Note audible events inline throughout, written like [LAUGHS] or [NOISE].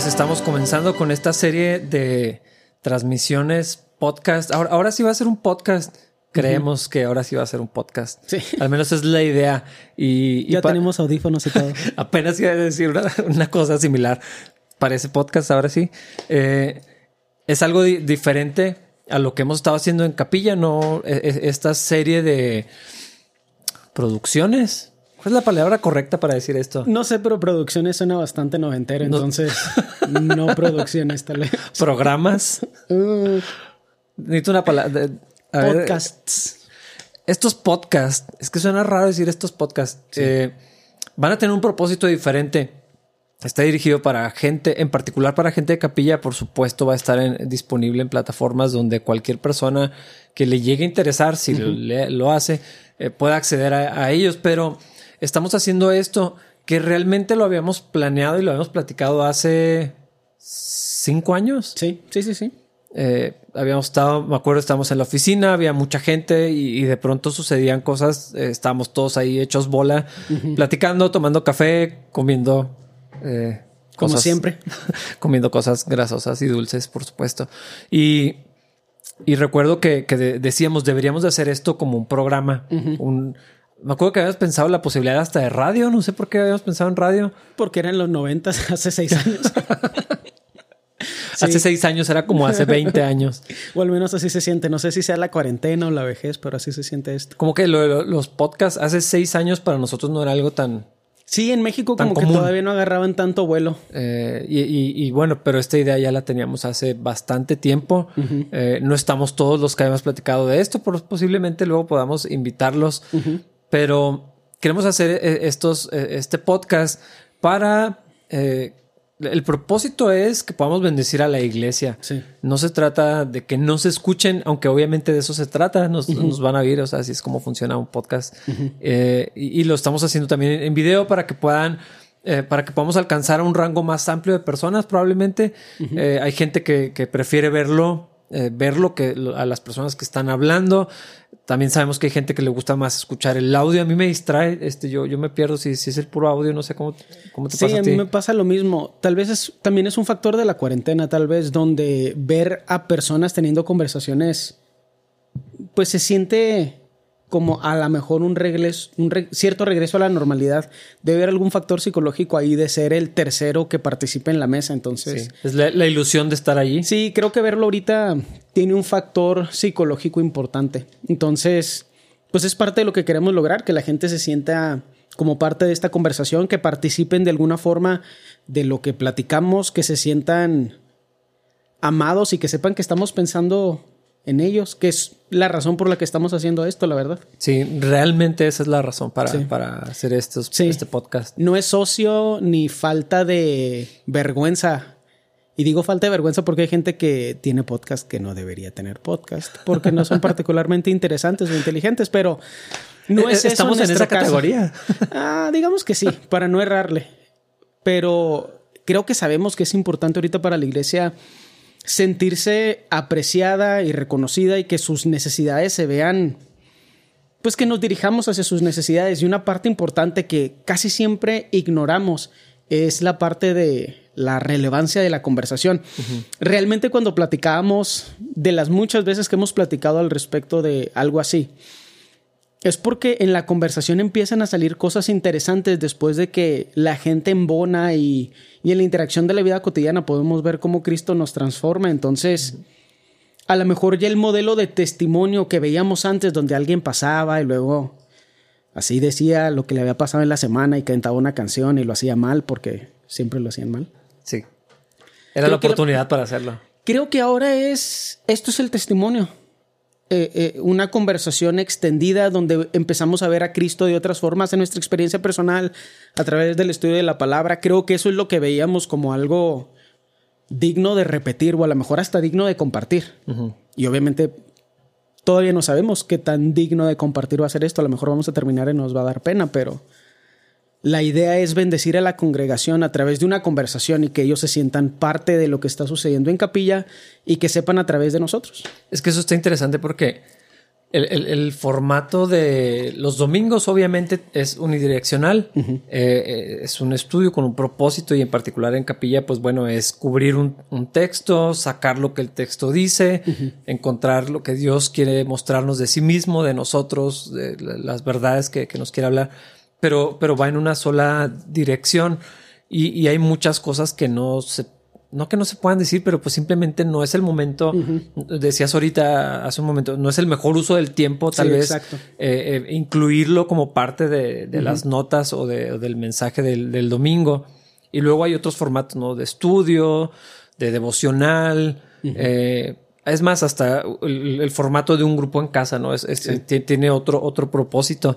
pues estamos comenzando con esta serie de transmisiones, podcast. Ahora, ahora sí va a ser un podcast. Creemos que ahora sí va a ser un podcast. Sí. Al menos es la idea. Y, y Ya tenemos audífonos y todo. [LAUGHS] apenas iba a decir una, una cosa similar para ese podcast, ahora sí. Eh, es algo di- diferente a lo que hemos estado haciendo en Capilla, no E- e- esta serie de producciones. ¿Cuál es la palabra correcta para decir esto? No sé, pero producciones suena bastante noventero, entonces [LAUGHS] no producciones tal vez. Programas. Uh, Necesito una palabra. ver, podcasts. estos podcasts, es que suena raro decir estos podcasts, eh, van a tener un propósito diferente. Está dirigido para gente, en particular para gente de capilla, por supuesto, va a estar en- disponible en plataformas donde cualquier persona que le llegue a interesar, si le- lo hace, eh, pueda acceder a, a ellos. Pero estamos haciendo esto que realmente lo habíamos planeado y lo habíamos platicado hace cinco años. Sí, sí, sí, sí. Eh, habíamos estado, me acuerdo, estábamos en la oficina, había mucha gente y, y de pronto sucedían cosas. eh, estábamos todos ahí hechos bola, platicando, tomando café, comiendo. eh, Como cosas- siempre. [LAUGHS] comiendo cosas grasosas y dulces, por supuesto. Y, y recuerdo que, que de- decíamos, deberíamos de hacer esto como un programa. un, me acuerdo que habíamos pensado la posibilidad hasta de radio, no sé por qué habíamos pensado en radio. Porque eran los noventas, [LAUGHS] hace seis años. [LAUGHS] Hace seis años era como hace 20 años. [LAUGHS] o al menos así se siente. No sé si sea la cuarentena o la vejez, pero así se siente esto. Como que lo- lo- los podcasts hace seis años para nosotros no era algo tan... Sí, en México como común. que todavía no agarraban tanto vuelo. eh, y, y- y bueno, pero esta idea ya la teníamos hace bastante tiempo. Eh, no estamos todos los que habíamos platicado de esto, pero posiblemente luego podamos invitarlos. Pero queremos hacer eh, estos, eh, este podcast para... eh, el propósito es que podamos bendecir a la iglesia. Sí. No se trata de que no se escuchen, aunque obviamente de eso se trata, nos, nos van a oír, o sea, así es como funciona un podcast. Eh, y, y lo estamos haciendo también en video para que puedan, eh, para que podamos alcanzar a un rango más amplio de personas, probablemente. Eh, hay gente que, que prefiere verlo, eh, que lo- a las personas que están hablando. También sabemos que hay gente que le gusta más escuchar el audio. A mí me distrae, este, yo, yo me pierdo si, si es el puro audio, no sé cómo, cómo te Sí, pasa a a ti. mí me pasa lo mismo. Tal vez es, también es un factor de la cuarentena, tal vez, donde ver a personas teniendo conversaciones, pues se siente como a lo mejor un regreso, un re- cierto regreso a la normalidad. Debe haber algún factor psicológico ahí de ser el tercero que participe en la mesa. Entonces, Sí, Es la, la ilusión de estar allí. Sí, creo que verlo ahorita tiene un factor psicológico importante. Entonces, pues es parte de lo que queremos lograr, que la gente se sienta como parte de esta conversación, que participen de alguna forma de lo que platicamos, que se sientan amados y que sepan que estamos pensando en ellos, que es la razón por la que estamos haciendo esto, la verdad. Sí, realmente esa es la razón para, Sí. para hacer estos, Sí. este podcast. No es socio ni falta de vergüenza. Y digo falta de vergüenza porque hay gente que tiene podcast que no debería tener podcast, porque no son [LAUGHS] particularmente interesantes o inteligentes, pero no Eh, es eso Estamos en, nuestro esa categoría. Ah, digamos que sí, para no errarle. Pero creo que sabemos que es importante ahorita para la iglesia sentirse apreciada y reconocida y que sus necesidades se vean, pues que nos dirijamos hacia sus necesidades. Y una parte importante que casi siempre ignoramos es la parte de la relevancia de la conversación. Realmente cuando platicábamos de las muchas veces que hemos platicado al respecto de algo así, es porque en la conversación empiezan a salir cosas interesantes después de que la gente embona y, y en la interacción de la vida cotidiana podemos ver cómo Cristo nos transforma. Entonces, a lo mejor ya el modelo de testimonio que veíamos antes, donde alguien pasaba y luego así decía lo que le había pasado en la semana y cantaba una canción y lo hacía mal porque siempre lo hacían mal. Sí. Era Creo la que la- oportunidad para hacerlo. Creo que ahora es, esto es el testimonio. Eh, eh, una conversación extendida donde empezamos a ver a Cristo de otras formas en nuestra experiencia personal a través del estudio de la palabra. Creo que eso es lo que veíamos como algo digno de repetir o a lo mejor hasta digno de compartir. Y obviamente todavía no sabemos qué tan digno de compartir va a ser esto. A lo mejor vamos a terminar y nos va a dar pena, pero la idea es bendecir a la congregación a través de una conversación y que ellos se sientan parte de lo que está sucediendo en capilla y que sepan a través de nosotros. Es que eso está interesante porque el, formato de los domingos obviamente es unidireccional. Eh, eh, es un estudio con un propósito y en particular en capilla, pues bueno, es cubrir un, texto, sacar lo que el texto dice, encontrar lo que Dios quiere mostrarnos de sí mismo, de nosotros, de las verdades que, nos quiere hablar, pero, pero va en una sola dirección y, y hay muchas cosas que no se no que no se puedan decir, pero pues simplemente no es el momento. Decías ahorita hace un momento, no es el mejor uso del tiempo, tal vez eh, eh, incluirlo como parte de, las notas o, del mensaje del, domingo. Y luego hay otros formatos, ¿no? De estudio, de devocional. Eh, es más, hasta el, formato de un grupo en casa, ¿no? Es, Tiene otro, otro propósito.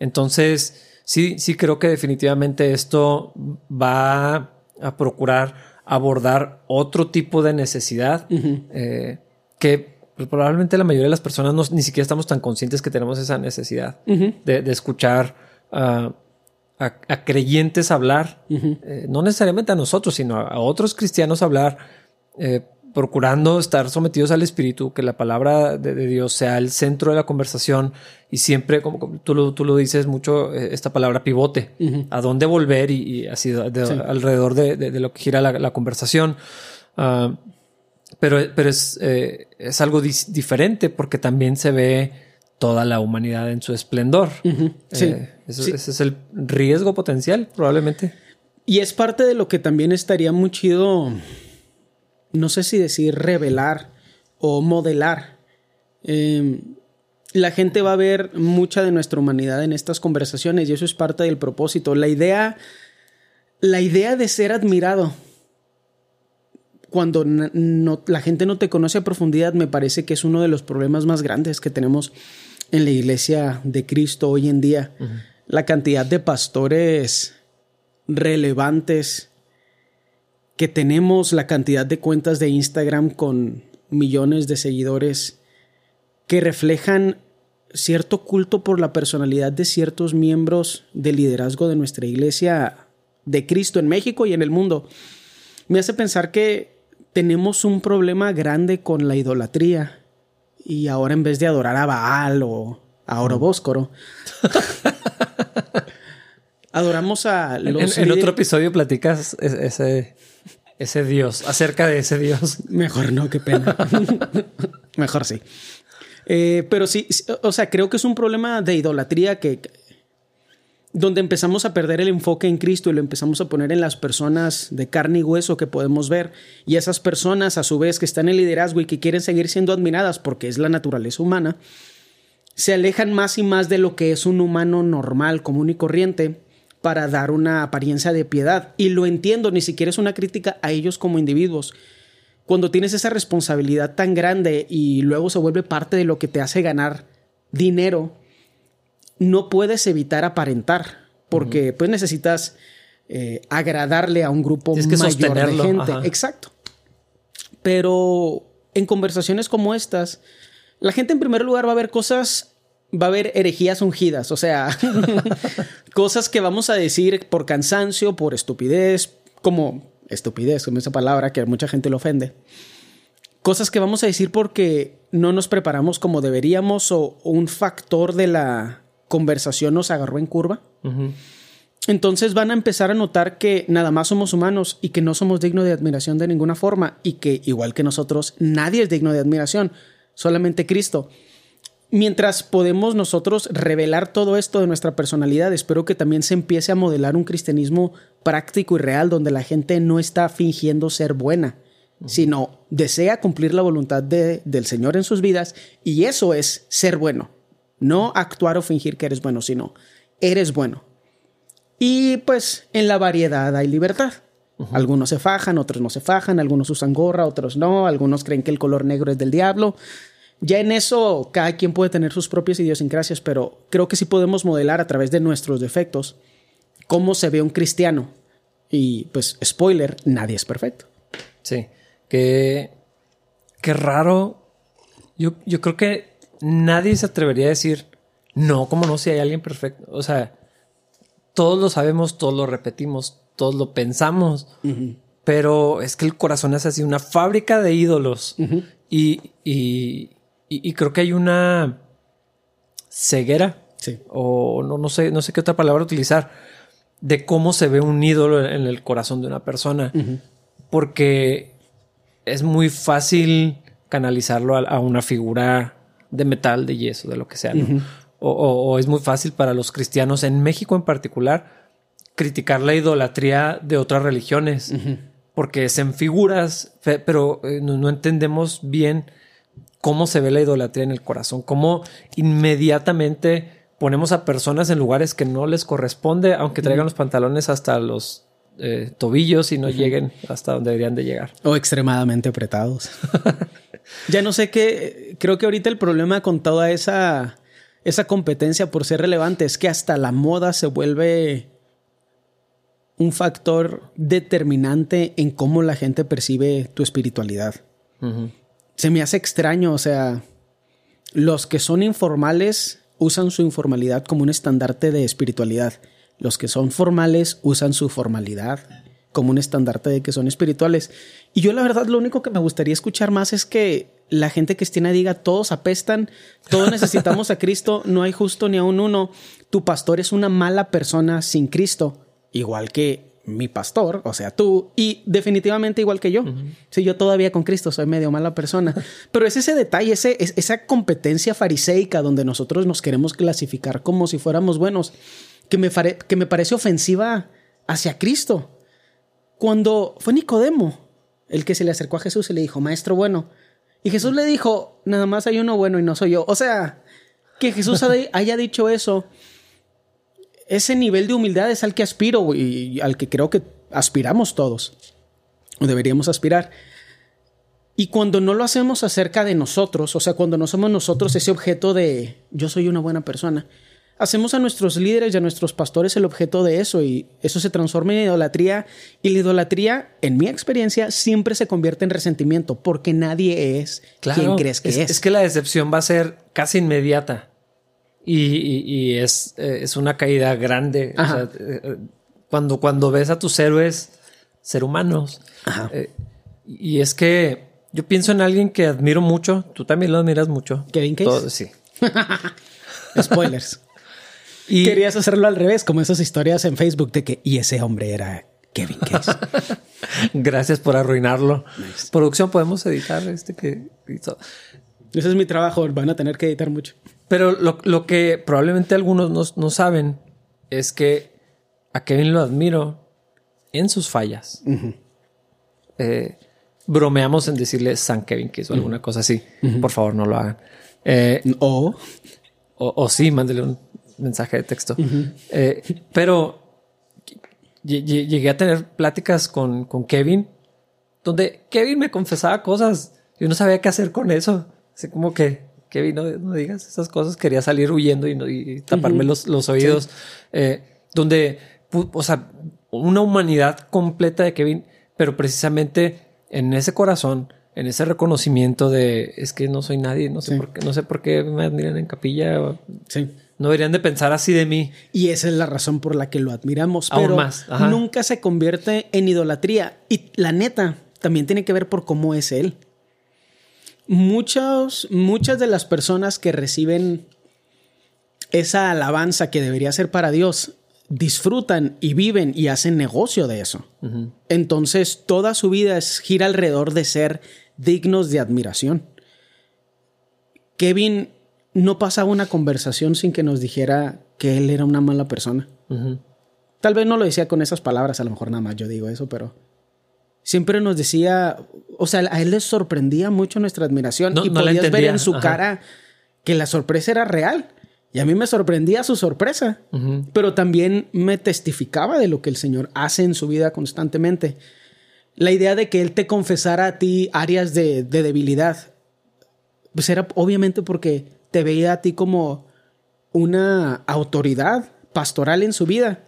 Entonces, sí, sí creo que definitivamente esto va a procurar abordar otro tipo de necesidad eh, que pues, probablemente la mayoría de las personas no, ni siquiera estamos tan conscientes que tenemos esa necesidad de, escuchar a, creyentes hablar, eh, no necesariamente a nosotros, sino a, otros cristianos hablar. Eh, procurando estar sometidos al Espíritu, que la palabra de, Dios sea el centro de la conversación y siempre, como, tú, lo, tú lo dices mucho, eh, esta palabra pivote, a dónde volver y, así alrededor de, lo que gira la, conversación. Ah, pero, pero es, eh, es algo diferente porque también se ve toda la humanidad en su esplendor. Eh, ese es el riesgo potencial, probablemente. Y es parte de lo que también estaría muy chido no sé si decir revelar o modelar. Em, la gente va a ver mucha de nuestra humanidad en estas conversaciones y eso es parte del propósito. La idea, la idea de ser admirado cuando la gente no te conoce a profundidad me parece que es uno de los problemas más grandes que tenemos en la iglesia de Cristo hoy en día. La cantidad de pastores relevantes que tenemos la cantidad de cuentas de Instagram con millones de seguidores que reflejan cierto culto por la personalidad de ciertos miembros del liderazgo de nuestra iglesia de Cristo en México y en el mundo, me hace pensar que tenemos un problema grande con la idolatría y ahora en vez de adorar a Baal o a Orobóscoro, [LAUGHS] adoramos a los... En, otro episodio platicas ese, ese Dios, acerca de ese Dios. [LAUGHS] Mejor no, qué pena. [LAUGHS] Mejor sí. Eh, pero sí, o sea, creo que es un problema de idolatría que donde empezamos a perder el enfoque en Cristo y lo empezamos a poner en las personas de carne y hueso que podemos ver. Y esas personas, a su vez, que están en liderazgo y que quieren seguir siendo admiradas porque es la naturaleza humana, se alejan más y más de lo que es un humano normal, común y corriente, para dar una apariencia de piedad. Y lo entiendo, ni siquiera es una crítica a ellos como individuos. Cuando tienes esa responsabilidad tan grande y luego se vuelve parte de lo que te hace ganar dinero, no puedes evitar aparentar, porque pues necesitas eh, agradarle a un grupo mayor de gente. Exacto. Pero en conversaciones como estas, la gente en primer lugar va a ver cosas va a haber herejías ungidas, o sea, [LAUGHS] cosas que vamos a decir por cansancio, por estupidez, como estupidez, como esa palabra que a mucha gente le ofende. Cosas que vamos a decir porque no nos preparamos como deberíamos o, un factor de la conversación nos agarró en curva. Entonces van a empezar a notar que nada más somos humanos y que no somos dignos de admiración de ninguna forma y que igual que nosotros nadie es digno de admiración, solamente Cristo mientras podemos nosotros revelar todo esto de nuestra personalidad, espero que también se empiece a modelar un cristianismo práctico y real donde la gente no está fingiendo ser buena, sino desea cumplir la voluntad del Señor en sus vidas y eso es ser bueno. No actuar o fingir que eres bueno, sino eres bueno. Y pues en la variedad hay libertad. Algunos se fajan, otros no se fajan, algunos usan gorra, otros no, algunos creen que el color negro es del diablo. Ya en eso cada quien puede tener sus propias idiosincrasias, pero creo que sí podemos modelar a través de nuestros defectos cómo se ve un cristiano. Y pues, spoiler, nadie es perfecto. Sí, que qué raro. Yo, yo creo que nadie se atrevería a decir, no, como no, si hay alguien perfecto. O sea, todos lo sabemos, todos lo repetimos, todos lo pensamos. Pero es que el corazón es así, una fábrica de ídolos. y, y creo que hay una, ceguera. Sí. O no, no, sé, no sé qué otra palabra utilizar. De cómo se ve un ídolo en el corazón de una persona. Porque es muy fácil canalizarlo a, una figura de metal, de yeso, de lo que sea. o, es muy fácil para los cristianos, en México en particular, criticar la idolatría de otras religiones. Porque se en figuras, pero eh, no entendemos bien cómo se ve la idolatría en el corazón, cómo inmediatamente ponemos a personas en lugares que no les corresponde, aunque traigan los pantalones hasta los eh, tobillos y no lleguen hasta donde deberían de llegar. O extremadamente apretados. [LAUGHS] ya no sé qué, creo que ahorita el problema con toda esa, esa competencia por ser relevante es que hasta la moda se vuelve un factor determinante en cómo la gente percibe tu espiritualidad se me hace extraño, o sea, los que son informales usan su informalidad como un estandarte de espiritualidad. Los que son formales usan su formalidad como un estandarte de que son espirituales. Y yo la verdad lo único que me gustaría escuchar más es que la gente cristiana diga todos apestan, todos necesitamos a Cristo, no hay justo ni a un uno, tu pastor es una mala persona sin Cristo, igual que mi pastor, o sea, tú, y definitivamente igual que yo. Si yo todavía con Cristo soy medio mala persona. [LAUGHS] Pero es ese detalle, ese, esa competencia fariseica donde nosotros nos queremos clasificar como si fuéramos buenos, que me, que me parece ofensiva hacia Cristo. Cuando fue Nicodemo el que se le acercó a Jesús y le dijo, Maestro bueno. Y Jesús le dijo, nada más hay uno bueno y no soy yo. O sea, que Jesús haya dicho eso ese nivel de humildad es al que aspiro y al que creo que aspiramos todos, o deberíamos aspirar. Y cuando no lo hacemos acerca de nosotros, o sea, cuando no somos nosotros ese objeto de yo soy una buena persona, hacemos a nuestros líderes y a nuestros pastores el objeto de eso y eso se transforma en idolatría y la idolatría, en mi experiencia, siempre se convierte en resentimiento porque nadie es quien crees que es, es. Es que la decepción va a ser casi inmediata. Y, es, eh, es, una caída grande. Eh, eh, cuando, cuando ves a tus héroes ser humanos. y es que yo pienso en alguien que admiro mucho. Tú también lo admiras mucho. Kevin Case. sí. [LAUGHS] Spoilers. y querías hacerlo al revés, como esas historias en Facebook de que y ese hombre era Kevin Case. [LAUGHS] Gracias por arruinarlo. Producción, podemos editar este que Ese es mi trabajo, van a tener que editar mucho. Pero lo, que probablemente algunos no, saben es que a Kevin lo admiro en sus fallas. Eh, bromeamos en decirle San Kevin que hizo alguna cosa así. Por favor, no lo hagan. Eh, o, o, sí, mándele un mensaje de texto. Eh, pero llegué a tener pláticas con, con, Kevin donde Kevin me confesaba cosas. Yo no sabía qué hacer con eso. Así como que Kevin, no, digas esas cosas. Quería salir huyendo y, taparme los, oídos. Eh, donde, o sea, una humanidad completa de Kevin, pero precisamente en ese corazón, en ese reconocimiento de es que no soy nadie, no sé por qué, no sé por qué me admiran en capilla. Sí. No deberían de pensar así de mí. Y esa es la razón por la que lo admiramos. pero más. nunca se convierte en idolatría. Y la neta también tiene que ver por cómo es él muchos, muchas de las personas que reciben esa alabanza que debería ser para Dios disfrutan y viven y hacen negocio de eso. Entonces toda su vida es, gira alrededor de ser dignos de admiración. Kevin no pasaba una conversación sin que nos dijera que él era una mala persona. Tal vez no lo decía con esas palabras, a lo mejor nada más yo digo eso, pero siempre nos decía, o sea, a él le sorprendía mucho nuestra admiración y podías ver en su cara que la sorpresa era real. Y a mí me sorprendía su sorpresa, pero también me testificaba de lo que el Señor hace en su vida constantemente. La idea de que Él te confesara a ti áreas de, de debilidad, pues era obviamente porque te veía a ti como una autoridad pastoral en su vida.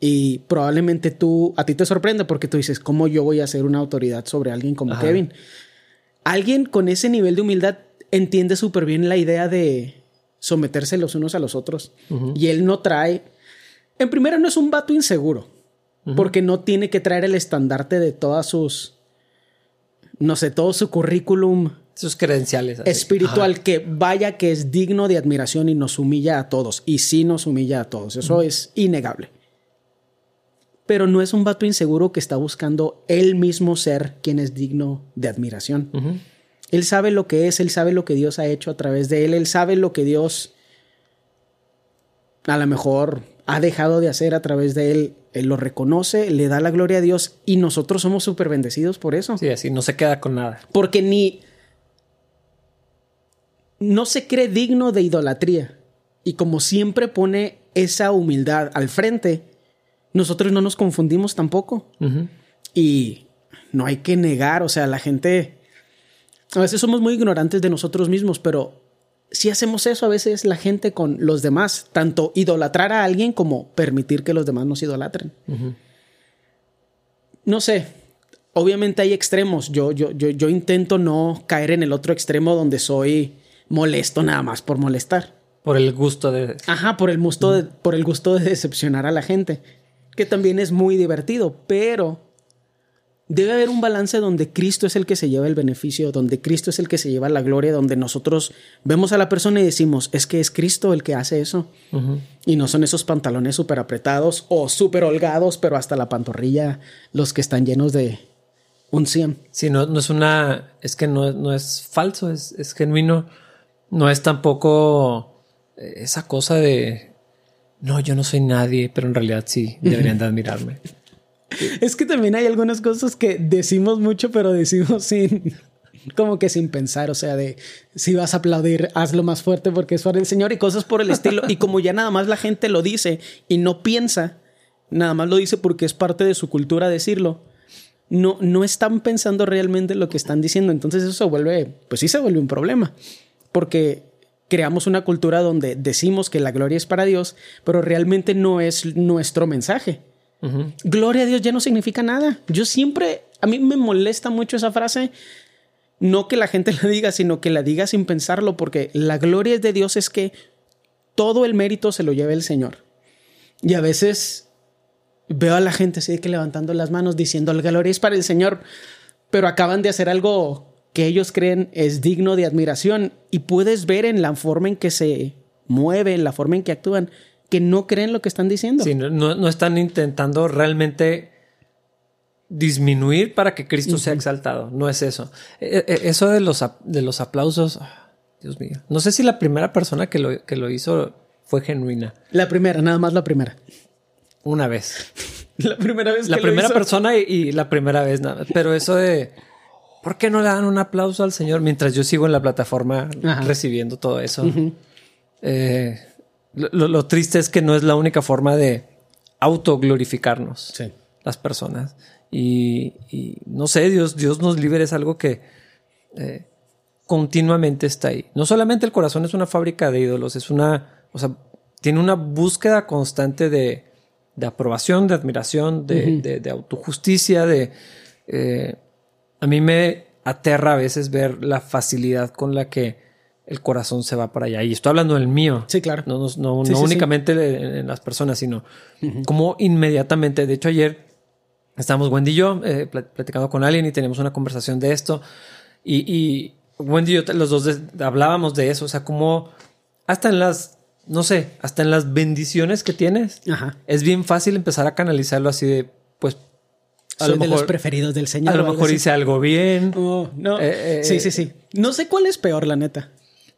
Y probablemente tú, a ti te sorprende porque tú dices, ¿cómo yo voy a ser una autoridad sobre alguien como Kevin? Alguien con ese nivel de humildad entiende súper bien la idea de someterse los unos a los otros. Y él no trae, en primera no es un vato inseguro, porque no tiene que traer el estandarte de todas sus, no sé, todo su currículum sus credenciales. así. espiritual que vaya que es digno de admiración y nos humilla a todos. Y sí nos humilla a todos. Eso es innegable. Pero no es un vato inseguro que está buscando él mismo ser quien es digno de admiración. Él sabe lo que es, él sabe lo que Dios ha hecho a través de él, él sabe lo que Dios a lo mejor ha dejado de hacer a través de él. Él lo reconoce, le da la gloria a Dios y nosotros somos súper bendecidos por eso. Sí, así no se queda con nada. Porque ni. No se cree digno de idolatría. Y como siempre pone esa humildad al frente, nosotros no nos confundimos tampoco. Y no hay que negar, o sea, la gente. A veces somos muy ignorantes de nosotros mismos, pero si hacemos eso a veces la gente con los demás, tanto idolatrar a alguien como permitir que los demás nos idolatren. No sé. Obviamente hay extremos. Yo, yo, yo, yo intento no caer en el otro extremo donde soy molesto nada más por molestar. Por el gusto de. Ajá, por el gusto de, por el gusto de decepcionar a la gente. Que también es muy divertido, pero debe haber un balance donde Cristo es el que se lleva el beneficio, donde Cristo es el que se lleva la gloria, donde nosotros vemos a la persona y decimos, es que es Cristo el que hace eso. Y no son esos pantalones súper apretados o súper holgados, pero hasta la pantorrilla los que están llenos de un 100. Sí, no, no es una. Es que no, no es falso, es, es genuino. No es tampoco eh, esa cosa de. No, yo no soy nadie, pero en realidad sí, deberían de admirarme. [LAUGHS] Es que también hay algunas cosas que decimos mucho, pero decimos sin, como que sin pensar, o sea, de si vas a aplaudir, hazlo más fuerte porque es para el Señor y cosas por el estilo. Y como ya nada más la gente lo dice y no piensa, nada más lo dice porque es parte de su cultura decirlo. No, no están pensando realmente lo que están diciendo. Entonces eso se vuelve, pues sí se vuelve un problema. Porque creamos una cultura donde decimos que la gloria es para Dios, pero realmente no es nuestro mensaje. Gloria a Dios ya no significa nada. Yo siempre, a mí me molesta mucho esa frase. No que la gente [LAUGHS] la diga, sino que la diga sin pensarlo, porque la gloria de Dios es que todo el mérito se lo lleva el Señor. Y a veces veo a la gente así de que levantando las manos diciendo la gloria es para el Señor, pero acaban de hacer algo que ellos creen es digno de admiración y puedes ver en la forma en que se mueven, la forma en que actúan, que no creen lo que están diciendo. Sí, no, están intentando realmente disminuir para que Cristo sea exaltado. No es eso. Eh, eh, Eso de los, de los aplausos, ah, Dios mío. No sé si la primera persona que lo, que lo hizo fue genuina. La primera, nada más la primera. Una vez. [LAUGHS] La primera vez La que lo primera hizo. persona y, y la primera vez nada. Pero eso de ¿por qué no le dan un aplauso al Señor mientras yo sigo en la plataforma Ajá. recibiendo todo eso? Eh, lo, triste es que no es la única forma de autoglorificarnos Sí. las personas. Y, y no sé, Dios, Dios nos libre es algo que eh, continuamente está ahí. No solamente el corazón es una fábrica de ídolos, es una, o sea, tiene una búsqueda constante de, de aprobación, de admiración, de, de- de autojusticia, de... eh, a mí me aterra a veces ver la facilidad con la que el corazón se va para allá. Y estoy hablando del mío. Sí, claro. No, no, no- Sí, no sí, sí. únicamente en, en las personas, sino como inmediatamente. De hecho, ayer estábamos Wendy y yo eh, plat- platicando con alguien y teníamos una conversación de esto. Y, y Wendy y yo, los dos de- hablábamos de eso. O sea, como hasta en las, no sé, hasta en las bendiciones que tienes, Ajá. es bien fácil empezar a canalizarlo así de, pues, a lo de los preferidos del Señor. a lo algo mejor hice algo bien. Oh, no. Eh, eh, sí, sí, sí. No sé cuál es peor, la neta.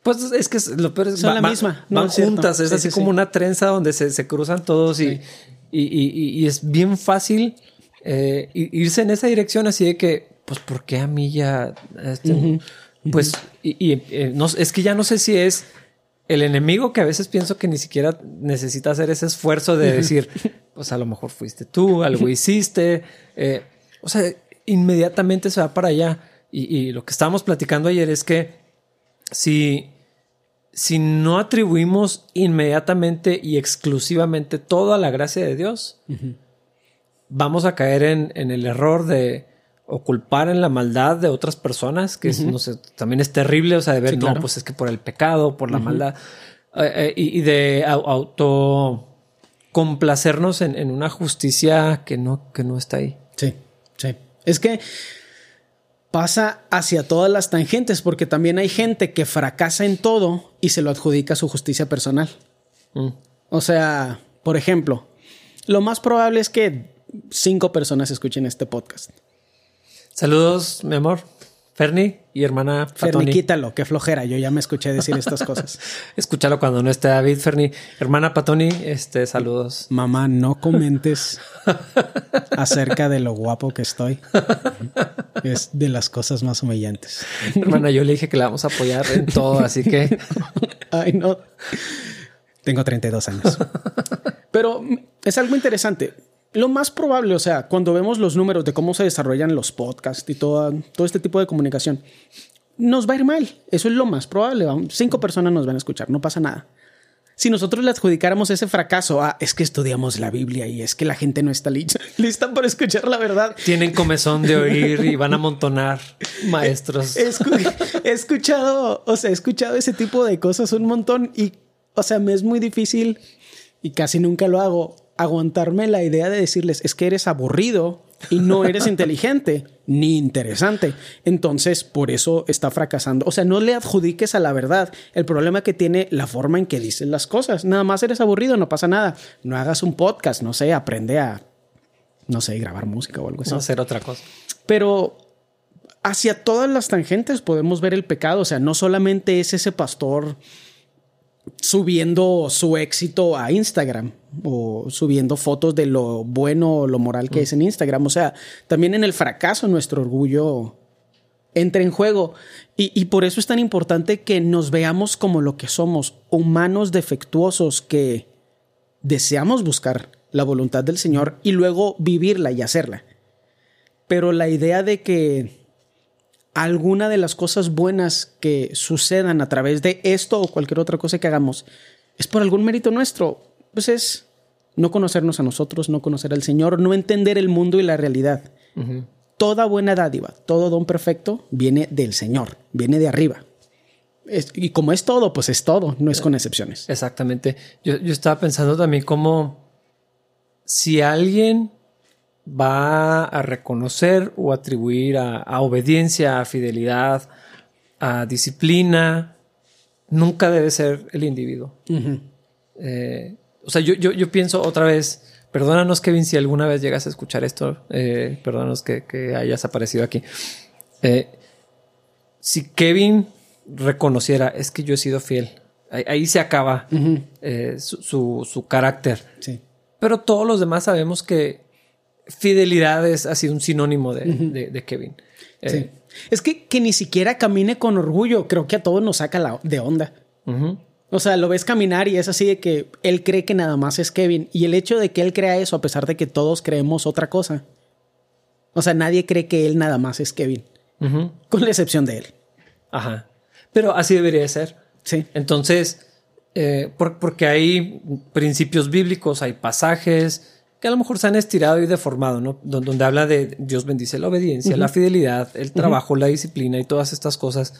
Pues es que lo peor es Son va- la va- misma, no, van es juntas, es Sí, así sí, como sí. una trenza donde se, se cruzan todos y, y, y- y- y es bien fácil eh, irse en esa dirección así de que, pues, ¿por qué a mí ya? este, Pues, y, y, eh, no, es que ya no sé si es el enemigo que a veces pienso que ni siquiera necesita hacer ese esfuerzo de [LAUGHS] decir, pues a lo mejor fuiste tú, algo [LAUGHS] hiciste. eh, o sea, inmediatamente se va para allá. Y, y lo que estábamos platicando ayer es que si, si no atribuimos inmediatamente y exclusivamente todo a la gracia de Dios, vamos a caer en, en el error de o culpar en la maldad de otras personas, que es, no sé, también es terrible, o sea, de ver, Sí, no, pues es que por el pecado, por la maldad, eh, eh, y, de au- auto complacernos en, en una justicia que no, que no está ahí. Sí, sí. Es que pasa hacia todas las tangentes, porque también hay gente que fracasa en todo y se lo adjudica a su justicia personal. Mm. O sea, por ejemplo, lo más probable es que cinco personas escuchen este podcast. Saludos, mi amor. Ferni y hermana Patoni. Ferni, quítalo, qué flojera. Yo ya me escuché decir estas cosas. [LAUGHS] Escúchalo cuando no esté David, Ferni. Hermana Patoni, este, saludos. Mamá, no comentes [LAUGHS] acerca de lo guapo que estoy. Es de las cosas más humillantes. Hermana, yo le dije que la vamos a apoyar en todo, así que. [LAUGHS] Ay, no. Tengo 32 años. Pero es algo interesante lo más probable, o sea, cuando vemos los números de cómo se desarrollan los podcasts y todo, todo este tipo de comunicación, nos va a ir mal. Eso es lo más probable. Cinco personas nos van a escuchar, no pasa nada. Si nosotros le adjudicáramos ese fracaso a es que estudiamos la Biblia y es que la gente no está lista, [LAUGHS] lista para escuchar la verdad. Tienen comezón de oír y van a amontonar maestros. He, he escuchado, o sea, he escuchado ese tipo de cosas un montón y, o sea, me es muy difícil y casi nunca lo hago aguantarme la idea de decirles es que eres aburrido y no eres [LAUGHS] inteligente ni interesante. Entonces, por eso está fracasando. O sea, no le adjudiques a la verdad el problema que tiene la forma en que dicen las cosas. Nada más eres aburrido, no pasa nada. No hagas un podcast, no sé, aprende a, no sé, grabar música o algo así. No hacer otra cosa. Pero hacia todas las tangentes podemos ver el pecado. O sea, no solamente es ese pastor subiendo su éxito a Instagram o subiendo fotos de lo bueno o lo moral que es en Instagram. O sea, también en el fracaso nuestro orgullo entra en juego. Y, y, por eso es tan importante que nos veamos como lo que somos, humanos defectuosos que deseamos buscar la voluntad del Señor y luego vivirla y hacerla. Pero la idea de que alguna de las cosas buenas que sucedan a través de esto o cualquier otra cosa que hagamos es por algún mérito nuestro, pues es no conocernos a nosotros, no conocer al Señor, no entender el mundo y la realidad. Toda buena dádiva, todo don perfecto viene del Señor, viene de arriba. y como es todo, pues es todo, no es con excepciones. Exactamente. Yo, yo estaba pensando también como si alguien va a reconocer o atribuir a, obediencia, a fidelidad, a disciplina, nunca debe ser el individuo. Eh, o sea, yo, yo, pienso otra vez, perdónanos Kevin si alguna vez llegas a escuchar esto, eh, perdónanos que, hayas aparecido aquí. Eh, si Kevin reconociera, es que yo he sido fiel, ahí, se acaba su, su, carácter. Sí. Pero todos los demás sabemos que fidelidad es, ha sido un sinónimo de, Kevin. Eh, es que, que ni siquiera camine con orgullo, creo que a todos nos saca la, de onda. O sea, lo ves caminar y es así de que él cree que nada más es Kevin. Y el hecho de que él crea eso, a pesar de que todos creemos otra cosa. O sea, nadie cree que él nada más es Kevin. Con la excepción de él. Ajá. Pero así debería ser. Sí. Entonces, eh, porque hay principios bíblicos, hay pasajes, que a lo mejor se han estirado y deformado, ¿no? Donde, habla de Dios bendice la obediencia, la fidelidad, el trabajo, la disciplina y todas estas cosas.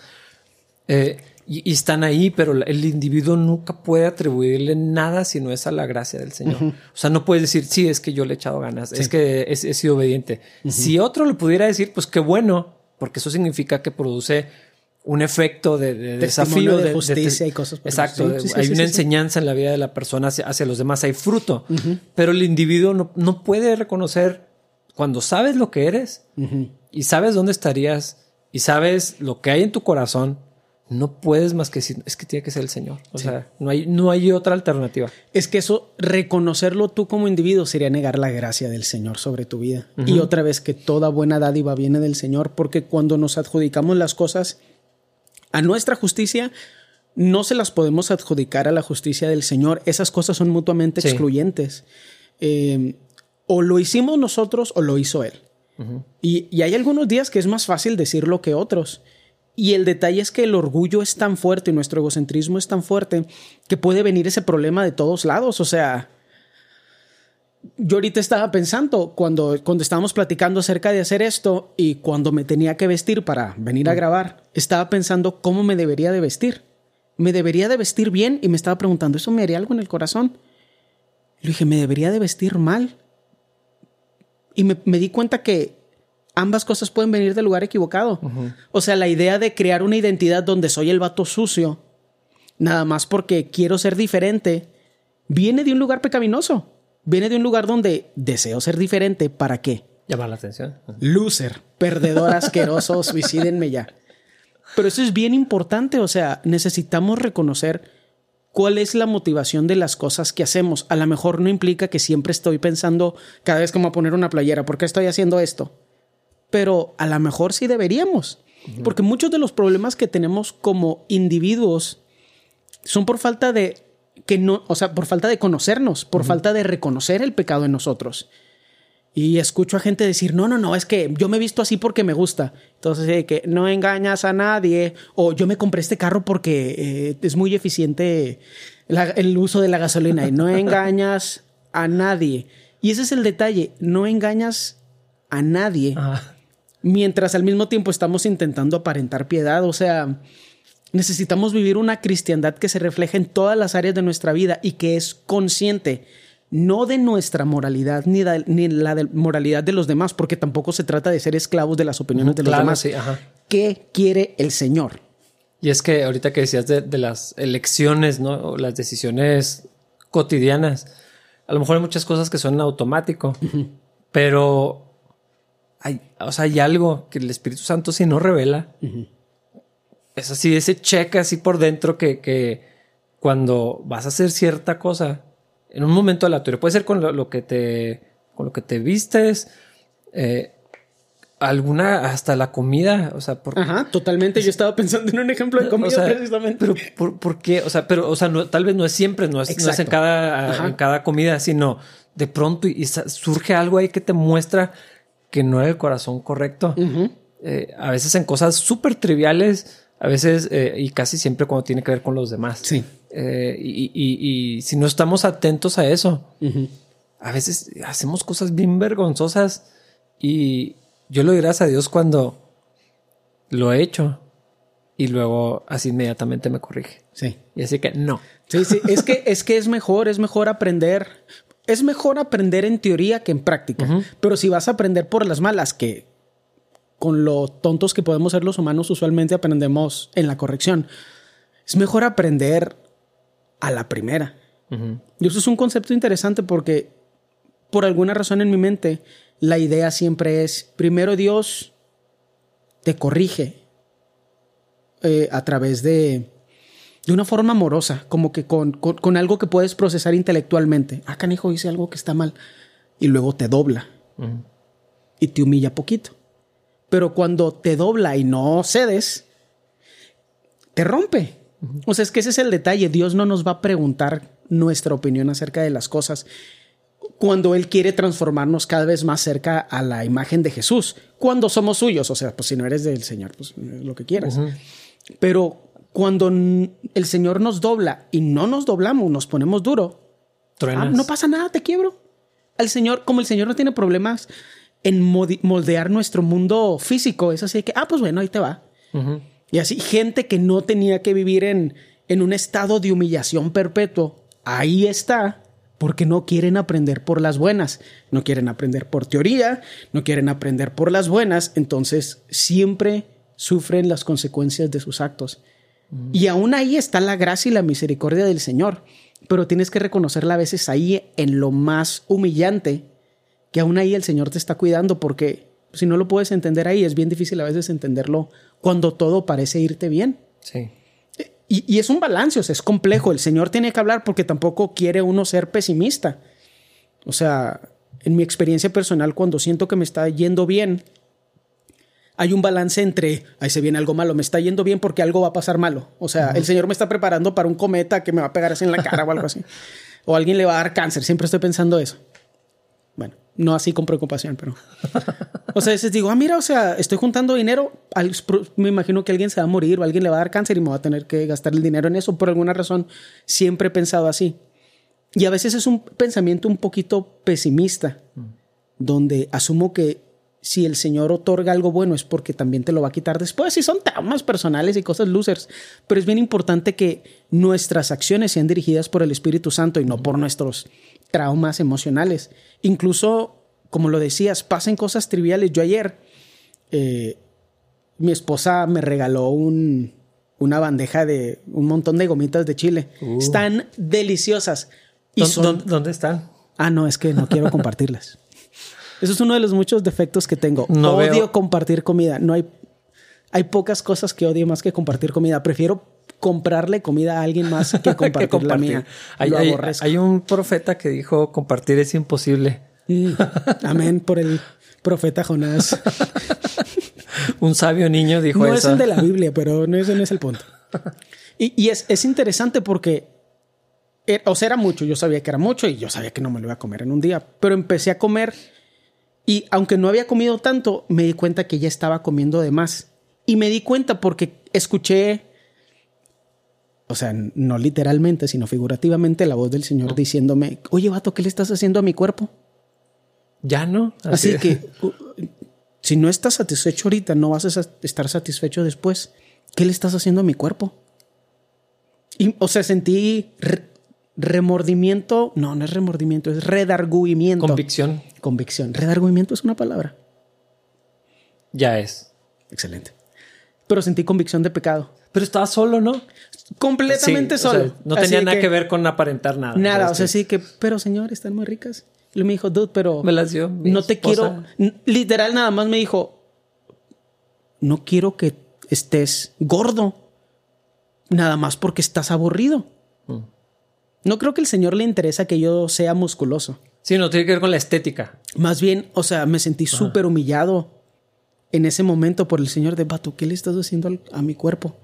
Eh, y, están ahí, pero el individuo nunca puede atribuirle nada si no es a la gracia del Señor. O sea, no puedes decir, sí, es que yo le he echado ganas, es que he, sido obediente. Si otro le pudiera decir, pues qué bueno, porque eso significa que produce un efecto de, desafío de, justicia y cosas. exacto. hay una enseñanza en la vida de la persona hacia, los demás, hay fruto. Pero el individuo no, puede reconocer cuando sabes lo que eres y sabes dónde estarías y sabes lo que hay en tu corazón. No puedes más que decir, es que tiene que ser el Señor. O sea, no hay, no hay otra alternativa. Es que eso, reconocerlo tú como individuo sería negar la gracia del Señor sobre tu vida. Y otra vez que toda buena dádiva viene del Señor, porque cuando nos adjudicamos las cosas, a nuestra justicia no se las podemos adjudicar a la justicia del Señor. Esas cosas son mutuamente excluyentes. Eh, o lo hicimos nosotros o lo hizo Él. y, y, hay algunos días que es más fácil decirlo que otros. Y el detalle es que el orgullo es tan fuerte y nuestro egocentrismo es tan fuerte que puede venir ese problema de todos lados. O sea, yo ahorita estaba pensando cuando, cuando estábamos platicando acerca de hacer esto y cuando me tenía que vestir para venir a grabar, estaba pensando cómo me debería de vestir. Me debería de vestir bien y me estaba preguntando, ¿eso me haría algo en el corazón? Le dije, me debería de vestir mal. Y me, me di cuenta que ambas cosas pueden venir del lugar equivocado. O sea, la idea de crear una identidad donde soy el vato sucio, nada más porque quiero ser diferente, viene de un lugar pecaminoso. Viene de un lugar donde deseo ser diferente. ¿Para qué? Llamar la atención. Loser, perdedor asqueroso, [LAUGHS] suicídenme ya. Pero eso es bien importante. O sea, necesitamos reconocer cuál es la motivación de las cosas que hacemos. A lo mejor no implica que siempre estoy pensando cada vez como a poner una playera, ¿por qué estoy haciendo esto? Pero a lo mejor sí deberíamos. Porque muchos de los problemas que tenemos como individuos son por falta de que no, o sea, por falta de conocernos, por falta de reconocer el pecado en nosotros. Y escucho a gente decir, no, no, no, es que yo me he visto así porque me gusta. Entonces, que no engañas a nadie. O yo me compré este carro porque eh, es muy eficiente el uso de la gasolina. Y no engañas a nadie. Y ese es el detalle, no engañas a nadie. Mientras al mismo tiempo estamos intentando aparentar piedad. O sea, necesitamos vivir una cristiandad que se refleje en todas las áreas de nuestra vida y que es consciente no de nuestra moralidad ni, ni la de moralidad de los demás, porque tampoco se trata de ser esclavos de las opiniones de los demás. ¿Qué quiere el Señor? Y es que ahorita que decías de, las elecciones, ¿no? O las decisiones cotidianas, a lo mejor hay muchas cosas que son automático, pero hay, o sea, hay algo que el Espíritu Santo si no revela. Es así, ese cheque así por dentro que, que cuando vas a hacer cierta cosa, en un momento aleatorio. Puede ser con lo, que te, con lo que te vistes, eh, alguna, hasta la comida, o sea, por, Ajá, totalmente. Yo estaba pensando en un ejemplo de [LAUGHS] comida precisamente. Pero ¿por, qué? O sea, pero, o sea, no, tal vez no es siempre, no es, no es en cada, en cada comida, sino de pronto y, surge algo ahí que te muestra que no es el corazón correcto. Eh, a veces en cosas súper triviales, a veces eh, y casi siempre cuando tiene que ver con los demás. Sí. Eh, y, si no estamos atentos a eso, a veces hacemos cosas bien vergonzosas y yo lo dirás a Dios cuando lo he hecho y luego así inmediatamente me corrige. Sí. Y así que no. Sí, sí, es que es que es mejor, es mejor aprender. Es mejor aprender en teoría que en práctica. Pero si vas a aprender por las malas, que con lo tontos que podemos ser los humanos, usualmente aprendemos en la corrección. Es mejor aprender a la primera. Y eso es un concepto interesante porque por alguna razón en mi mente la idea siempre es, primero Dios te corrige eh, a través de, de una forma amorosa, como que con, con, algo que puedes procesar intelectualmente. Ah, canijo, hice algo que está mal. Y luego te dobla y te humilla poquito. Pero cuando te dobla y no cedes, te rompe. O sea, es que ese es el detalle. Dios no nos va a preguntar nuestra opinión acerca de las cosas cuando Él quiere transformarnos cada vez más cerca a la imagen de Jesús, cuando somos suyos. O sea, pues si no eres del Señor, pues lo que quieras. Pero cuando el Señor nos dobla y no nos doblamos, nos ponemos duro, ah, no pasa nada, te quiebro. El Señor, como el Señor no tiene problemas en moldear nuestro mundo físico, es así que, ah, pues bueno, ahí te va. Y así, gente que no tenía que vivir en, en un estado de humillación perpetuo, ahí está, porque no quieren aprender por las buenas, no quieren aprender por teoría, no quieren aprender por las buenas, entonces siempre sufren las consecuencias de sus actos. Mm. Y aún ahí está la gracia y la misericordia del Señor, pero tienes que reconocerla a veces ahí en lo más humillante, que aún ahí el Señor te está cuidando porque si no lo puedes entender ahí, es bien difícil a veces entenderlo cuando todo parece irte bien. Sí. Y, es un balance, o sea, es complejo. El Señor tiene que hablar porque tampoco quiere uno ser pesimista. O sea, en mi experiencia personal, cuando siento que me está yendo bien, hay un balance entre, ahí se viene algo malo, me está yendo bien porque algo va a pasar malo. O sea, el Señor me está preparando para un cometa que me va a pegar así en la cara o algo así. [LAUGHS] O alguien le va a dar cáncer, siempre estoy pensando eso. No así con preocupación, pero. O sea, a veces digo, ah, mira, o sea, estoy juntando dinero. Me imagino que alguien se va a morir o alguien le va a dar cáncer y me va a tener que gastar el dinero en eso. Por alguna razón, siempre he pensado así. Y a veces es un pensamiento un poquito pesimista, donde asumo que si el Señor otorga algo bueno es porque también te lo va a quitar después. Y son traumas personales y cosas losers. Pero es bien importante que nuestras acciones sean dirigidas por el Espíritu Santo y no por nuestros traumas emocionales. Incluso, como lo decías, pasen cosas triviales. Yo ayer eh, mi esposa me regaló un, una bandeja de un montón de gomitas de chile. Uh. Están deliciosas. Y ¿Dó- son- ¿Dónde, dónde están? Ah, no, es que no quiero [LAUGHS] compartirlas. Eso es uno de los muchos defectos que tengo. No odio veo- compartir comida. No hay, hay pocas cosas que odio más que compartir comida. Prefiero comprarle comida a alguien más que [LAUGHS] compartir, Que compartir. la mía. Hay, un profeta que dijo compartir es imposible. Mm. [LAUGHS] Amén por el profeta Jonás. [LAUGHS] Un sabio niño dijo no eso. es el de la Biblia, pero no, ese no es el punto. Y, y es, es interesante porque, eh, o sea, era mucho. Yo sabía que era mucho y yo sabía que no me lo iba a comer en un día. Pero empecé a comer y aunque no había comido tanto, me di cuenta que ya estaba comiendo de más. Y me di cuenta porque escuché, o sea, no literalmente, sino figurativamente, la voz del Señor diciéndome, oye, vato, ¿qué le estás haciendo a mi cuerpo? Ya no. Así, que si no estás satisfecho ahorita, no vas a estar satisfecho después. ¿Qué le estás haciendo a mi cuerpo? Y, o sea, sentí re- remordimiento. No, no es remordimiento, es redarguimiento. Convicción Convicción. Redarguimiento es una palabra. ya es. Excelente. Pero sentí convicción de pecado. Pero estaba solo, ¿no? Completamente Sí, o solo. sea, no tenía nada que, ver con aparentar nada. Nada, o sea, sí que, pero señor, están muy ricas. Y me dijo, dude, pero Me las dio. no te esposa. quiero. Literal, nada más me dijo, no quiero que estés gordo. Nada más porque estás aburrido. Mm. No creo que el Señor le interesa que yo sea musculoso. Sí, no tiene que ver con la estética. Más bien, o sea, me sentí súper humillado en ese momento por el Señor de Vato. ¿Qué le estás haciendo al- a mi cuerpo?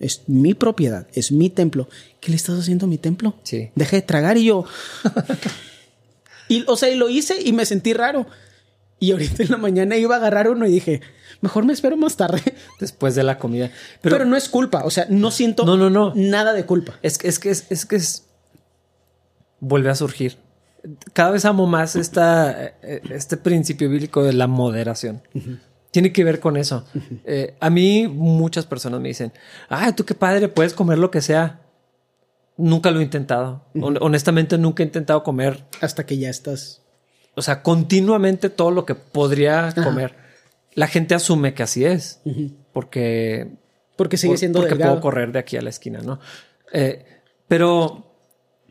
Es mi propiedad, es mi templo. ¿Qué le estás haciendo a mi templo? Sí. Deja de tragar y yo. [LAUGHS] y, o sea, y lo hice y me sentí raro. Y ahorita en la mañana iba a agarrar uno y dije, mejor me espero más tarde. [LAUGHS] Después de la comida. Pero, Pero, no es culpa, o sea, no siento No, no, no. nada de culpa. es, que- es que es, es que es. Vuelve a surgir. Cada vez amo más esta, eh, este principio bíblico de la moderación. Tiene que ver con eso. Eh, a mí, muchas personas me dicen: Ay, tú qué padre, puedes comer lo que sea. Nunca lo he intentado. Hon- Honestamente, nunca he intentado comer Hasta que ya estás. o sea, continuamente todo lo que podría comer. La gente asume que así es, porque, Porque sigue siendo porque delgado. puedo correr de aquí a la esquina, ¿no? Eh, pero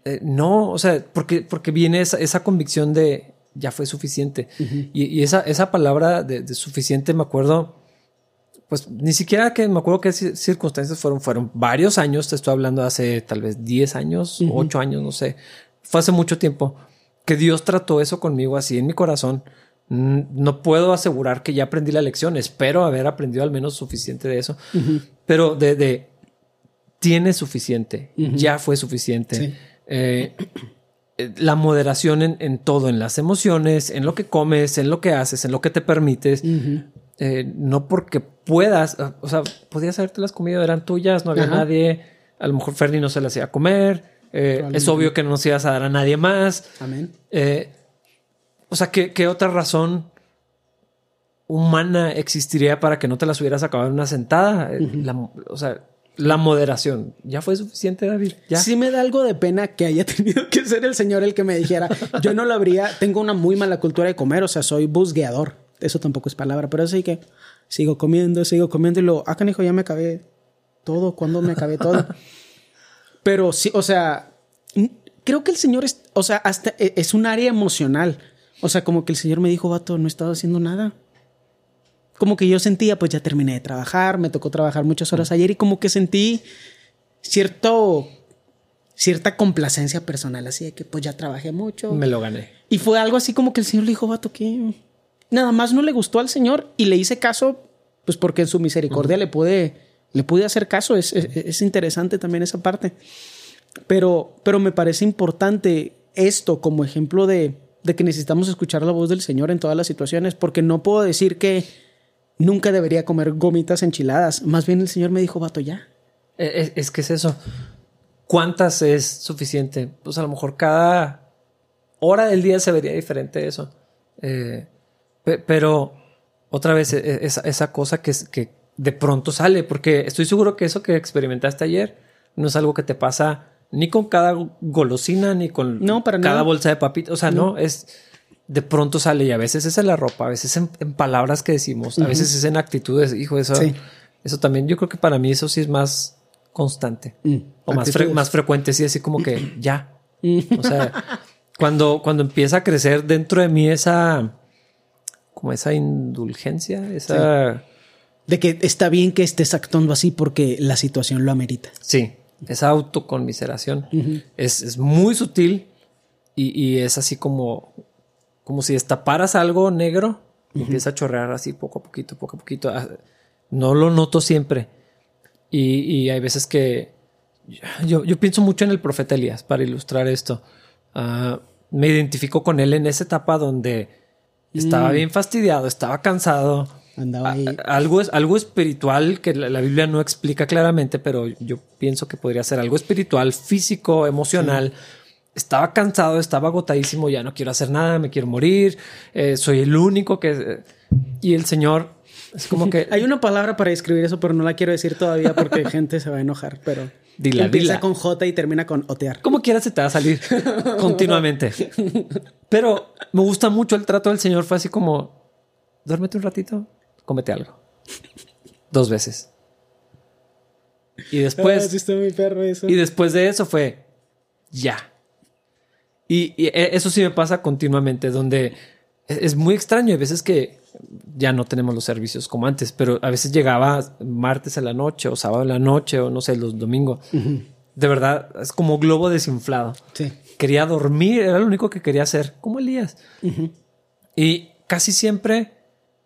eh, no, o sea, porque, porque viene esa, esa convicción de ya fue suficiente. y, y esa, esa palabra de, de suficiente, me acuerdo, pues ni siquiera que me acuerdo qué ci- circunstancias fueron, fueron varios años, te estoy hablando de hace tal vez 10 años, 8 años, no sé. Fue hace mucho tiempo que Dios trató eso conmigo así en mi corazón. Mm, No puedo asegurar que ya aprendí la lección, espero haber aprendido al menos suficiente de eso, pero de, de tiene suficiente, ya fue suficiente. Sí. Eh, eh, la moderación en, en todo, en las emociones, en lo que comes, en lo que haces, en lo que te permites. Eh, no porque puedas, ah, o sea, podías haberte las comido, eran tuyas, no había Ajá. nadie. A lo mejor Fernie no se las iba a comer. eh, es obvio que no nos ibas a dar a nadie más. Amén. Eh, o sea, ¿qué, qué otra razón humana existiría para que no te las hubieras acabado en una sentada? La o sea, la moderación. ¿Ya fue suficiente, David? ¿Ya? Sí me da algo de pena que haya [LAUGHS] tenido que ser el señor el que me dijera. Yo no lo habría. Tengo una muy mala cultura de comer, o sea, soy busgueador. Eso tampoco es palabra, pero sí que sigo comiendo, sigo comiendo y luego, ah, canijo, ya me acabé todo. ¿Cuándo me acabé todo? [LAUGHS] pero sí, o sea, creo que el señor es, o sea, hasta e- es un área emocional. O sea, como que el señor me dijo, vato, no he estado haciendo nada. Como que yo sentía, pues ya terminé de trabajar, me tocó trabajar muchas horas ayer y como que sentí cierto cierta complacencia personal, así de que pues ya trabajé mucho. Me lo gané. Y fue algo así como que el señor le dijo, vato, que nada más no le gustó al señor y le hice caso, pues porque en su misericordia le pude, le pude hacer caso. Es, es- es interesante también esa parte. Pero, pero me parece importante esto como ejemplo de, de que necesitamos escuchar la voz del Señor en todas las situaciones, porque no puedo decir que nunca debería comer gomitas enchiladas. Más bien el Señor me dijo, vato, ya. Es, es que es eso. ¿Cuántas es suficiente? Pues a lo mejor cada hora del día se vería diferente eso. Eh, pe- pero otra vez, e- e- esa, esa cosa que, es- que de pronto sale, porque estoy seguro que eso que experimentaste ayer no es algo que te pasa ni con cada golosina, ni con No, para cada nada. bolsa de papitas. O sea, no, es de pronto sale y a veces es en la ropa, a veces en, palabras que decimos, a veces es en actitudes. Hijo, eso, eso también, yo creo que para mí eso sí es más constante mm, o más, más frecuente, sí, así como que [CLEARS THROAT] ya. Mm. O sea, cuando, cuando empieza a crecer dentro de mí esa, como esa indulgencia, esa... De que está bien que estés actuando así porque la situación lo amerita. Sí, esa autoconmiseración es, es, muy sutil y, y, es así como, como si destaparas algo negro y empieza a chorrear así poco a poquito, poco a poquito. Ah, no lo noto siempre. Y, y hay veces que yo, yo, pienso mucho en el profeta Elías para ilustrar esto. Uh, me identifico con él en esa etapa donde estaba mm. bien fastidiado, estaba cansado. Andaba ahí. algo, algo espiritual que la, Biblia no explica claramente, pero yo pienso que podría ser algo espiritual, físico, emocional. Estaba cansado, estaba agotadísimo, ya no quiero hacer nada, me quiero morir, eh, soy el único que... Y el Señor es como que... [LAUGHS] Hay una palabra para describir eso, pero no la quiero decir todavía porque [LAUGHS] gente se va a enojar, pero... Dila, Empieza con J y termina con otear. Como quieras se te va a salir [LAUGHS] continuamente. Pero me gusta mucho el trato del Señor. Fue así como, duérmete un ratito, cómete algo. Dos veces. Y después... Ah, y después de eso fue, ya. Y, y, e, eso sí me pasa continuamente, donde es muy extraño. Hay veces que ya no tenemos los servicios como antes, pero a veces llegaba martes en la noche o sábado en la noche o no sé, los domingos. De verdad, es como globo desinflado. Quería dormir, era lo único que quería hacer, como Elías. Y casi siempre,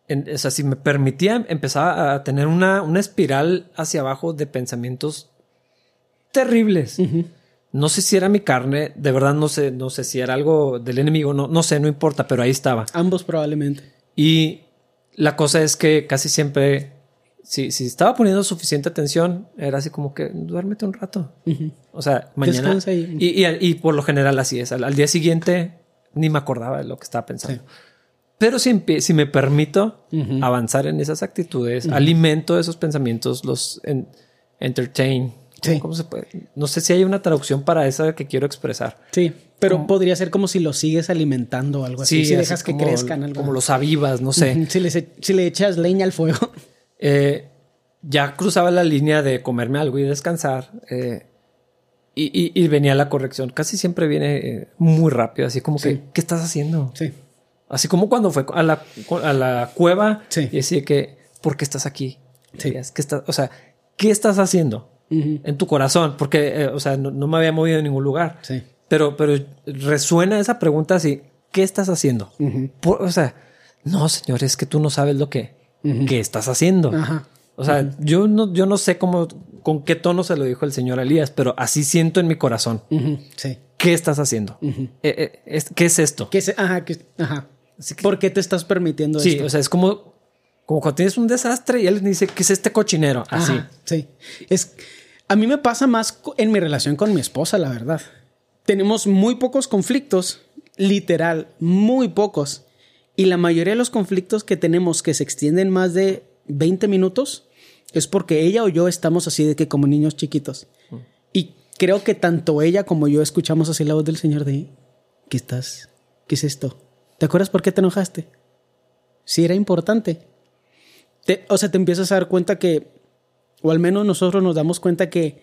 o sea, si me permitía, empezaba a tener una, una espiral hacia abajo de pensamientos terribles. No sé si era mi carne, de verdad no sé, no sé si era algo del enemigo, no, no sé, no importa, pero ahí estaba. Ambos probablemente. Y la cosa es que casi siempre, si, si estaba poniendo suficiente atención, era así como que duérmete un rato. O sea, mañana. Y, y, por lo general así es. Al, día siguiente ni me acordaba de lo que estaba pensando. Pero si, si, me permito avanzar en esas actitudes, alimento esos pensamientos, los entertain, ¿Cómo se puede? No sé si hay una traducción para eso que quiero expresar. Sí, pero podría ser como si lo sigues alimentando o algo así. si dejas que crezcan algo. Como los avivas, no sé. si, le, echas leña al fuego. [LAUGHS] Eh, ya cruzaba la línea de comerme algo y descansar. Eh, y, venía la corrección. Casi siempre viene eh, muy rápido, así como que, ¿qué estás haciendo? Sí. Así como cuando fue a la, a la cueva y decía que, ¿por qué estás aquí? Sí. Que está, o sea, ¿qué estás haciendo? En tu corazón, porque, eh, o sea, no, me había movido en ningún lugar. Sí. Pero, pero resuena esa pregunta así, ¿qué estás haciendo? o sea, no, señor, es que tú no sabes lo que, ¿qué estás haciendo. O sea, yo no, yo no sé cómo, con qué tono se lo dijo el señor Elías, pero así siento en mi corazón. Sí. ¿Qué estás haciendo? Eh, eh, ¿Qué es esto? ¿Qué ajá, ajá. ¿Por qué te estás permitiendo sí, o sea, es como, como cuando tienes un desastre y él dice, ¿qué es este cochinero? Así. sí. Es, a mí me pasa más en mi relación con mi esposa, la verdad. Tenemos muy pocos conflictos, literal, muy pocos. Y la mayoría de los conflictos que tenemos que se extienden más de 20 minutos es porque ella o yo estamos así de que como niños chiquitos. Y creo que tanto ella como yo escuchamos así la voz del Señor de, ¿qué estás? ¿Qué es esto? ¿Te acuerdas por qué te enojaste? Si era importante. o sea, te empiezas a dar cuenta que o al menos nosotros nos damos cuenta que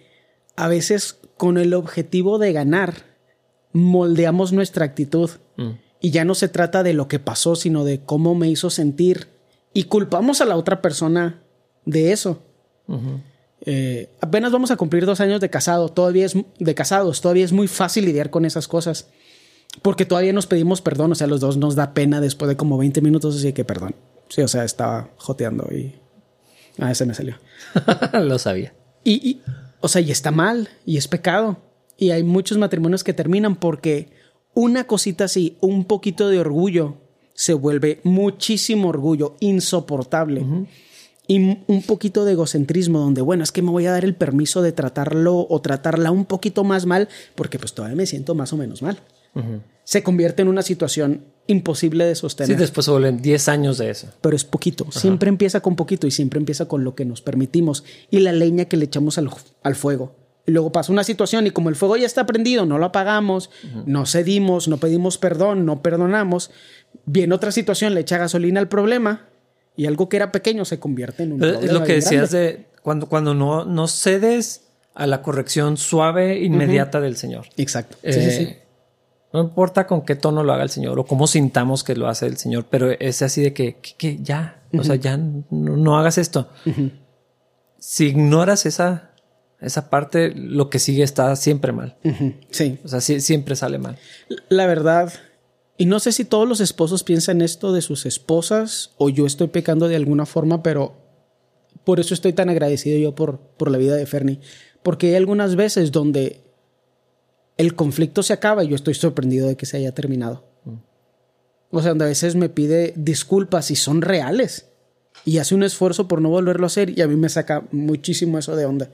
a veces con el objetivo de ganar, moldeamos nuestra actitud. Mm. Y ya no se trata de lo que pasó, sino de cómo me hizo sentir. Y culpamos a la otra persona de eso. Eh, apenas vamos a cumplir dos años de casado, todavía es de casados, todavía es muy fácil lidiar con esas cosas. Porque todavía nos pedimos perdón, o sea, los dos nos da pena después de como 20 minutos, así que perdón. Sí, o sea, estaba joteando y Ah, ese me salió. [LAUGHS] Lo sabía. Y, o sea, y está mal, y es pecado. Y hay muchos matrimonios que terminan porque una cosita así, un poquito de orgullo, se vuelve muchísimo orgullo, insoportable. Y un poquito de egocentrismo, donde, bueno, es que me voy a dar el permiso de tratarlo o tratarla un poquito más mal, porque pues todavía me siento más o menos mal. Se convierte en una situación imposible de sostener. Sí, después se vuelven 10 años de eso. Pero es poquito. Siempre empieza con poquito y siempre empieza con lo que nos permitimos y la leña que le echamos al, al fuego. Y luego pasa una situación y como el fuego ya está prendido, no lo apagamos, no cedimos, no pedimos perdón, no perdonamos, Viene otra situación, le echa gasolina al problema y algo que era pequeño se convierte en un problema. Es lo que decías de cuando, cuando no, no cedes a la corrección suave, inmediata del Señor. Exacto. sí, sí, sí. No importa con qué tono lo haga el Señor o cómo sintamos que lo hace el Señor, pero es así de que, que, ya, o sea, ya no, hagas esto. Si ignoras esa, esa parte, lo que sigue está siempre mal. Sí. O sea, siempre sale mal. La verdad, y no sé si todos los esposos piensan esto de sus esposas o yo estoy pecando de alguna forma, pero por eso estoy tan agradecido yo por, por la vida de Fernie. Porque hay algunas veces donde el conflicto se acaba y yo estoy sorprendido de que se haya terminado. O sea, donde a veces me pide disculpas y son reales. Y hace un esfuerzo por no volverlo a hacer y a mí me saca muchísimo eso de onda.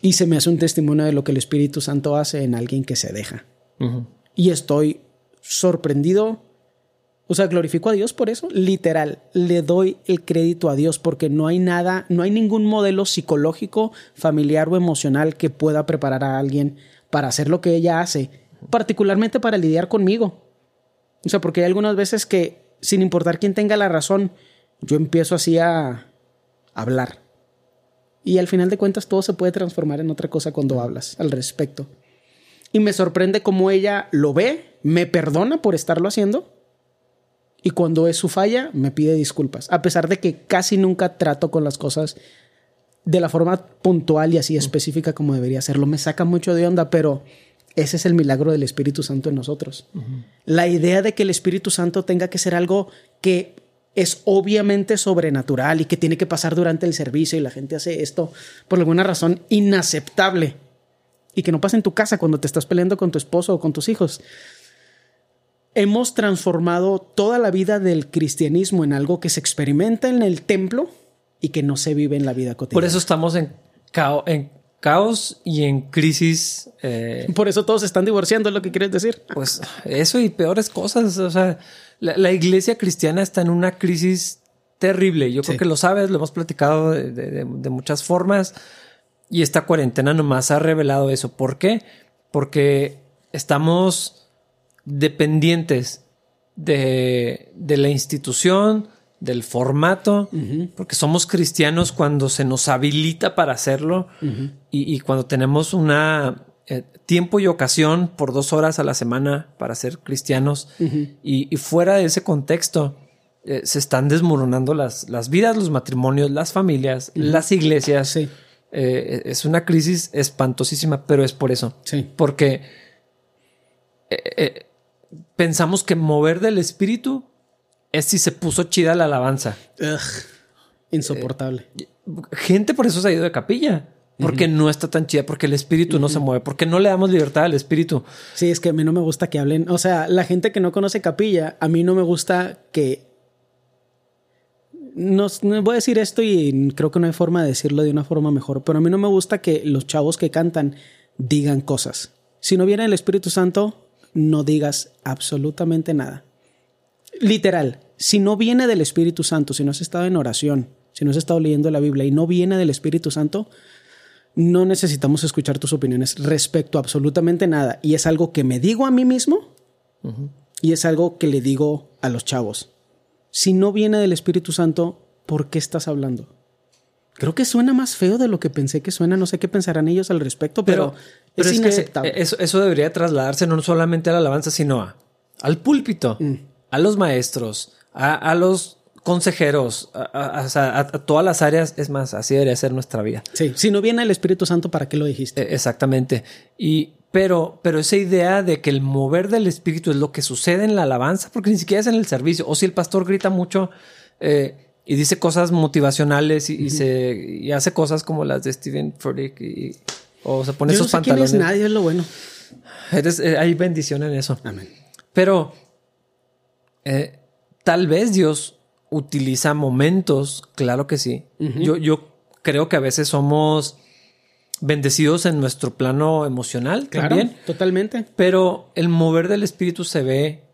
Y se me hace un testimonio de lo que el Espíritu Santo hace en alguien que se deja. Y estoy sorprendido. O sea, glorifico a Dios por eso. Literal, le doy el crédito a Dios porque no hay nada, no hay ningún modelo psicológico, familiar o emocional que pueda preparar a alguien para hacer lo que ella hace, particularmente para lidiar conmigo. O sea, porque hay algunas veces que, sin importar quién tenga la razón, yo empiezo así a hablar. Y al final de cuentas todo se puede transformar en otra cosa cuando hablas al respecto. Y me sorprende cómo ella lo ve, me perdona por estarlo haciendo. Y cuando es su falla, me pide disculpas. A pesar de que casi nunca trato con las cosas de la forma puntual y así específica como debería hacerlo. Me saca mucho de onda, pero ese es el milagro del Espíritu Santo en nosotros. La idea de que el Espíritu Santo tenga que ser algo que es obviamente sobrenatural y que tiene que pasar durante el servicio y la gente hace esto por alguna razón inaceptable y que no pasa en tu casa cuando te estás peleando con tu esposo o con tus hijos. Hemos transformado toda la vida del cristianismo en algo que se experimenta en el templo y que no se vive en la vida cotidiana. Por eso estamos en, en caos y en crisis. Eh, Por eso todos se están divorciando, es lo que quieres decir. Pues eso y peores cosas. O sea, la, iglesia cristiana está en una crisis terrible. Yo creo que lo sabes, lo hemos platicado de, muchas formas. Y esta cuarentena nomás ha revelado eso. ¿Por qué? Porque estamos dependientes de, de la institución, del formato, porque somos cristianos cuando se nos habilita para hacerlo y, cuando tenemos una eh, tiempo y ocasión por dos horas a la semana para ser cristianos. Y, fuera de ese contexto eh, se están desmoronando las, las vidas, los matrimonios, las familias, las iglesias. Eh, es una crisis espantosísima, pero es por eso. Porque pensamos que mover del espíritu es si se puso chida la alabanza. insoportable. Eh, gente por eso se ha ido de capilla. Porque no está tan chida, porque el espíritu no se mueve, porque no le damos libertad al espíritu. Sí, es que a mí no me gusta que hablen. O sea, la gente que no conoce capilla, a mí no me gusta que. No, voy a decir esto y creo que no hay forma de decirlo de una forma mejor, pero a mí no me gusta que los chavos que cantan digan cosas. Si no viene el Espíritu Santo, no digas absolutamente nada literal, si no viene del Espíritu Santo, si no has estado en oración, si no has estado leyendo la Biblia y no viene del Espíritu Santo, no necesitamos escuchar tus opiniones respecto a absolutamente nada. Y es algo que me digo a mí mismo y es algo que le digo a los chavos. Si no viene del Espíritu Santo, ¿por qué estás hablando? Creo que suena más feo de lo que pensé que suena. No sé qué pensarán ellos al respecto, pero, es, inaceptable. eso, debería trasladarse no solamente a la alabanza, sino al púlpito. Mm a los maestros, a, los consejeros, a, todas las áreas. Es más, así debería ser nuestra vida. Sí, si no viene el Espíritu Santo, ¿para qué lo dijiste? E, exactamente. Y, pero, pero esa idea de que el mover del Espíritu es lo que sucede en la alabanza, porque ni siquiera es en el servicio. O si el pastor grita mucho eh, y dice cosas motivacionales y, se y hace cosas como las de Steven Furtick y, o se pone esos pantalones. nadie es lo bueno. Eh, hay bendición en eso. Amén. Pero eh, tal vez Dios utiliza momentos, claro que sí. yo, yo creo que a veces somos bendecidos en nuestro plano emocional claro, también. Totalmente. Pero el mover del espíritu se ve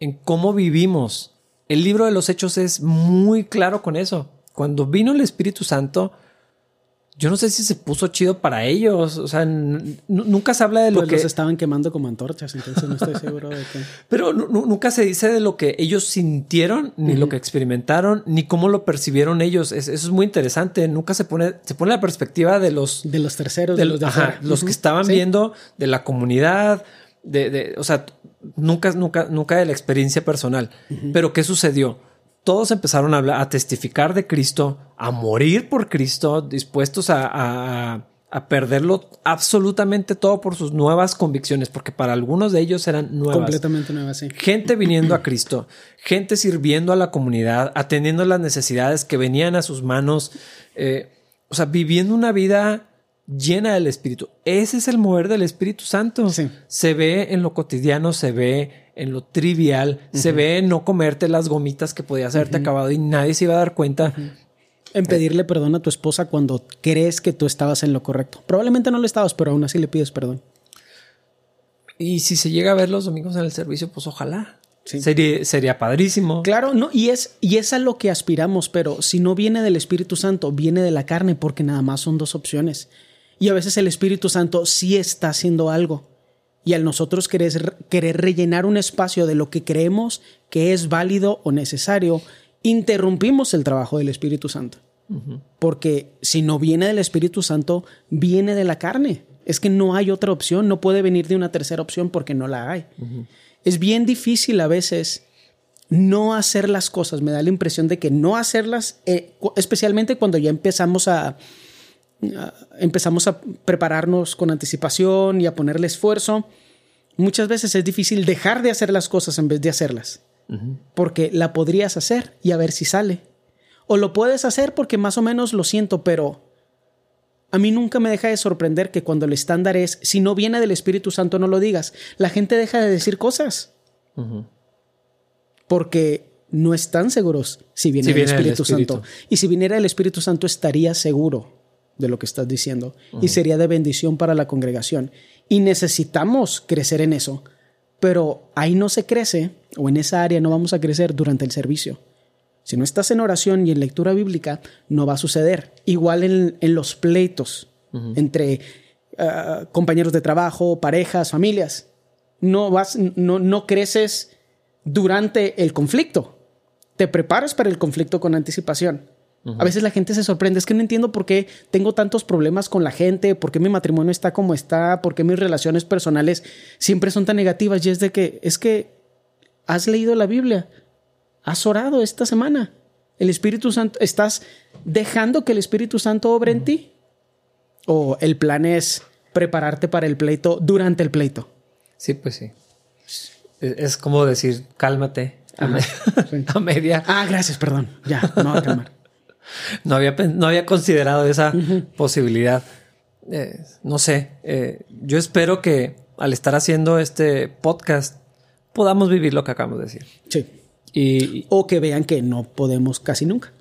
en cómo vivimos. El libro de los hechos es muy claro con eso. Cuando vino el Espíritu Santo, yo no sé si se puso chido para ellos. O sea, nunca se habla de lo que. Los estaban quemando como antorchas, entonces no estoy seguro de que. [LAUGHS] Pero nunca se dice de lo que ellos sintieron, ni lo que experimentaron, ni cómo lo percibieron ellos. eso es muy interesante. Nunca se pone, se pone la perspectiva de los. De los terceros, de, los de Los que estaban viendo, de la comunidad, de, de, o sea, nunca, nunca, nunca de la experiencia personal. Pero ¿qué sucedió? Todos empezaron a, hablar, a testificar de Cristo, a morir por Cristo, dispuestos a, perderlo absolutamente todo por sus nuevas convicciones, porque para algunos de ellos eran nuevas. Completamente nuevas, sí. Gente viniendo a Cristo, gente sirviendo a la comunidad, atendiendo las necesidades que venían a sus manos, eh, o sea, viviendo una vida llena del Espíritu. Ese es el mover del Espíritu Santo. Se ve en lo cotidiano, se ve en lo trivial, se ve en no comerte las gomitas que podías haberte acabado y nadie se iba a dar cuenta. En pedirle perdón a tu esposa cuando crees que tú estabas en lo correcto. Probablemente no lo estabas, pero aún así le pides perdón. Y si se llega a ver los domingos en el servicio, pues ojalá. Sería, sería padrísimo. Claro, no, y es, y es a lo que aspiramos, pero si no viene del Espíritu Santo, viene de la carne, porque nada más son dos opciones. Y a veces el Espíritu Santo sí está haciendo algo. Y al nosotros querer, querer rellenar un espacio de lo que creemos que es válido o necesario, interrumpimos el trabajo del Espíritu Santo. Porque si no viene del Espíritu Santo, viene de la carne. Es que no hay otra opción, no puede venir de una tercera opción porque no la hay. Es bien difícil a veces no hacer las cosas. Me da la impresión de que no hacerlas, eh, especialmente cuando ya empezamos a, empezamos a prepararnos con anticipación y a ponerle esfuerzo, muchas veces es difícil dejar de hacer las cosas en vez de hacerlas. Porque la podrías hacer y a ver si sale. O lo puedes hacer porque más o menos lo siento, pero a mí nunca me deja de sorprender que cuando el estándar es, si no viene del Espíritu Santo no lo digas, la gente deja de decir cosas. Porque no están seguros si viene, del Espíritu, Santo. Y si viniera el Espíritu Santo estaría seguro de lo que estás diciendo y sería de bendición para la congregación. Y necesitamos crecer en eso, pero ahí no se crece o en esa área no vamos a crecer durante el servicio. Si no estás en oración y en lectura bíblica, no va a suceder. Igual en, los pleitos entre ah, compañeros de trabajo, parejas, familias. No, vas, no, no creces durante el conflicto. Te preparas para el conflicto con anticipación. A veces la gente se sorprende, es que no entiendo por qué tengo tantos problemas con la gente, por qué mi matrimonio está como está, por qué mis relaciones personales siempre son tan negativas y es de que es que has leído la Biblia, has orado esta semana, el Espíritu Santo, estás dejando que el Espíritu Santo obre en ti o el plan es prepararte para el pleito durante el pleito. Sí, pues sí. Es como decir, cálmate [LAUGHS] a, media. Ah, gracias, perdón. Ya, no a calmar. No, había, no había considerado esa posibilidad. Eh, no sé, eh, yo espero que al estar haciendo este podcast podamos vivir lo que acabamos de decir. Sí. Y, o que vean que no podemos casi nunca.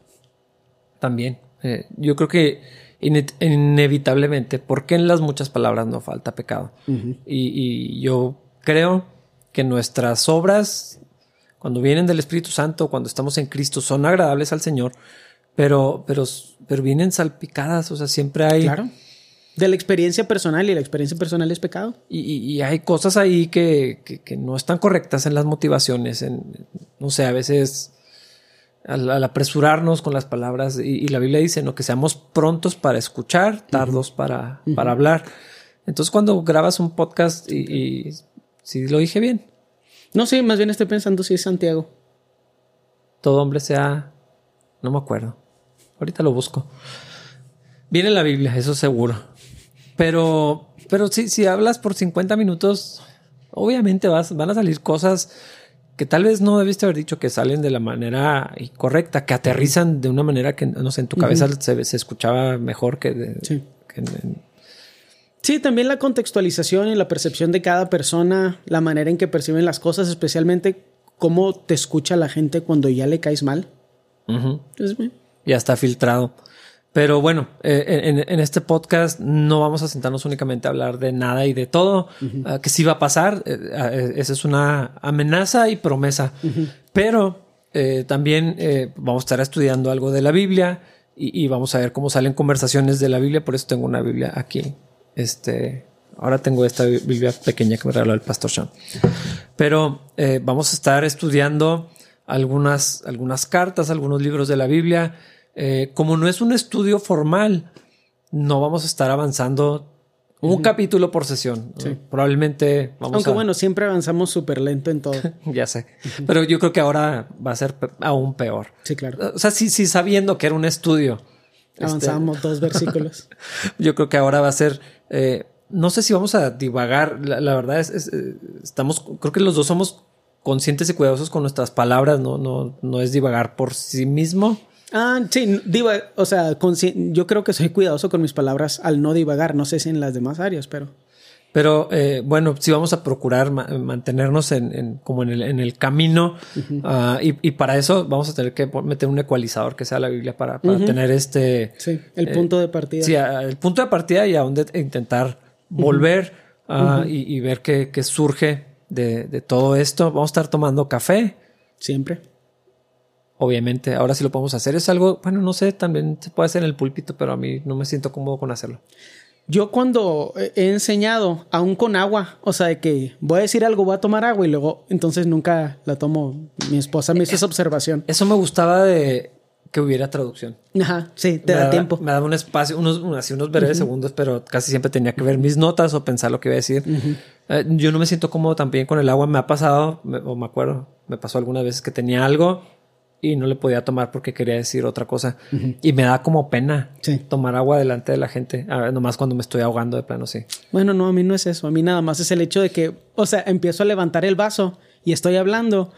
También. Eh, yo creo que inevitablemente, porque en las muchas palabras no falta pecado. y, y yo creo que nuestras obras, cuando vienen del Espíritu Santo, cuando estamos en Cristo, son agradables al Señor pero, pero, pero vienen salpicadas, o sea, siempre hay... Claro. De la experiencia personal y la experiencia personal es pecado. Y, hay cosas ahí que, que, no están correctas en las motivaciones, en, no sé, a veces al, apresurarnos con las palabras, y, la Biblia dice, ¿no? Que seamos prontos para escuchar, tardos para, para hablar. Entonces cuando grabas un podcast y, si lo dije bien. No, sí, más bien estoy pensando si es Santiago. Todo hombre sea... No me acuerdo. Ahorita lo busco. Viene la Biblia, eso seguro. Pero, pero si, si hablas por 50 minutos, obviamente vas, van a salir cosas que tal vez no debiste haber dicho que salen de la manera correcta, que aterrizan de una manera que, no sé, en tu cabeza se, se, escuchaba mejor que, sí. Sí, también la contextualización y la percepción de cada persona, la manera en que perciben las cosas, especialmente cómo te escucha la gente cuando ya le caes mal. Es ya está filtrado. Pero bueno, eh, en, este podcast no vamos a sentarnos únicamente a hablar de nada y de todo, ah, que sí va a pasar. Eh, ah, eh, esa es una amenaza y promesa. Pero también vamos a estar estudiando algo de la Biblia y, vamos a ver cómo salen conversaciones de la Biblia. Por eso tengo una Biblia aquí. Este, ahora tengo esta Biblia pequeña que me regaló el pastor Sean. Pero eh, vamos a estar estudiando algunas, algunas cartas, algunos libros de la Biblia. Eh, como no es un estudio formal, no vamos a estar avanzando un capítulo por sesión. Probablemente vamos Aunque bueno, siempre avanzamos súper lento en todo. [LAUGHS] ya sé. Pero yo creo que ahora va a ser aún peor. Sí, claro. O sea, sí, sí, sabiendo que era un estudio. Este, Avanzamos dos versículos. [LAUGHS] yo creo que ahora va a ser. Eh, no sé si vamos a divagar. La, verdad es, eh, estamos. Creo que los dos somos conscientes y cuidadosos con nuestras palabras. No, no, no es divagar por sí mismo. Ah, sí, diva, o sea, yo creo que soy cuidadoso con mis palabras al no divagar, no sé si en las demás áreas, pero... Pero eh, bueno, sí vamos a procurar mantenernos en, como en el, en el camino ah, y, para eso vamos a tener que meter un ecualizador que sea la Biblia para, tener este... Sí, el eh, punto de partida. Sí, el punto de partida y a dónde intentar volver ah, y, ver qué, qué surge de, de todo esto. Vamos a estar tomando café. Siempre obviamente ahora sí lo podemos hacer. Es algo, bueno, no sé, también se puede hacer en el púlpito, pero a mí no me siento cómodo con hacerlo. Yo cuando he enseñado, aún con agua, o sea, de que voy a decir algo, voy a tomar agua y luego entonces nunca la tomo. Mi esposa me hizo esa observación. Eso me gustaba de que hubiera traducción. Ajá, sí, te da, tiempo. Me daba un espacio, unos, así unos breves segundos, pero casi siempre tenía que ver mis notas o pensar lo que iba a decir. Eh, yo no me siento cómodo también con el agua. Me ha pasado, o me acuerdo, me pasó algunas veces que tenía algo y no le podía tomar porque quería decir otra cosa. Y me da como pena tomar agua delante de la gente, nomás cuando me estoy ahogando de plano, sí. Bueno, no, a mí no es eso, a mí nada más es el hecho de que, o sea, empiezo a levantar el vaso y estoy hablando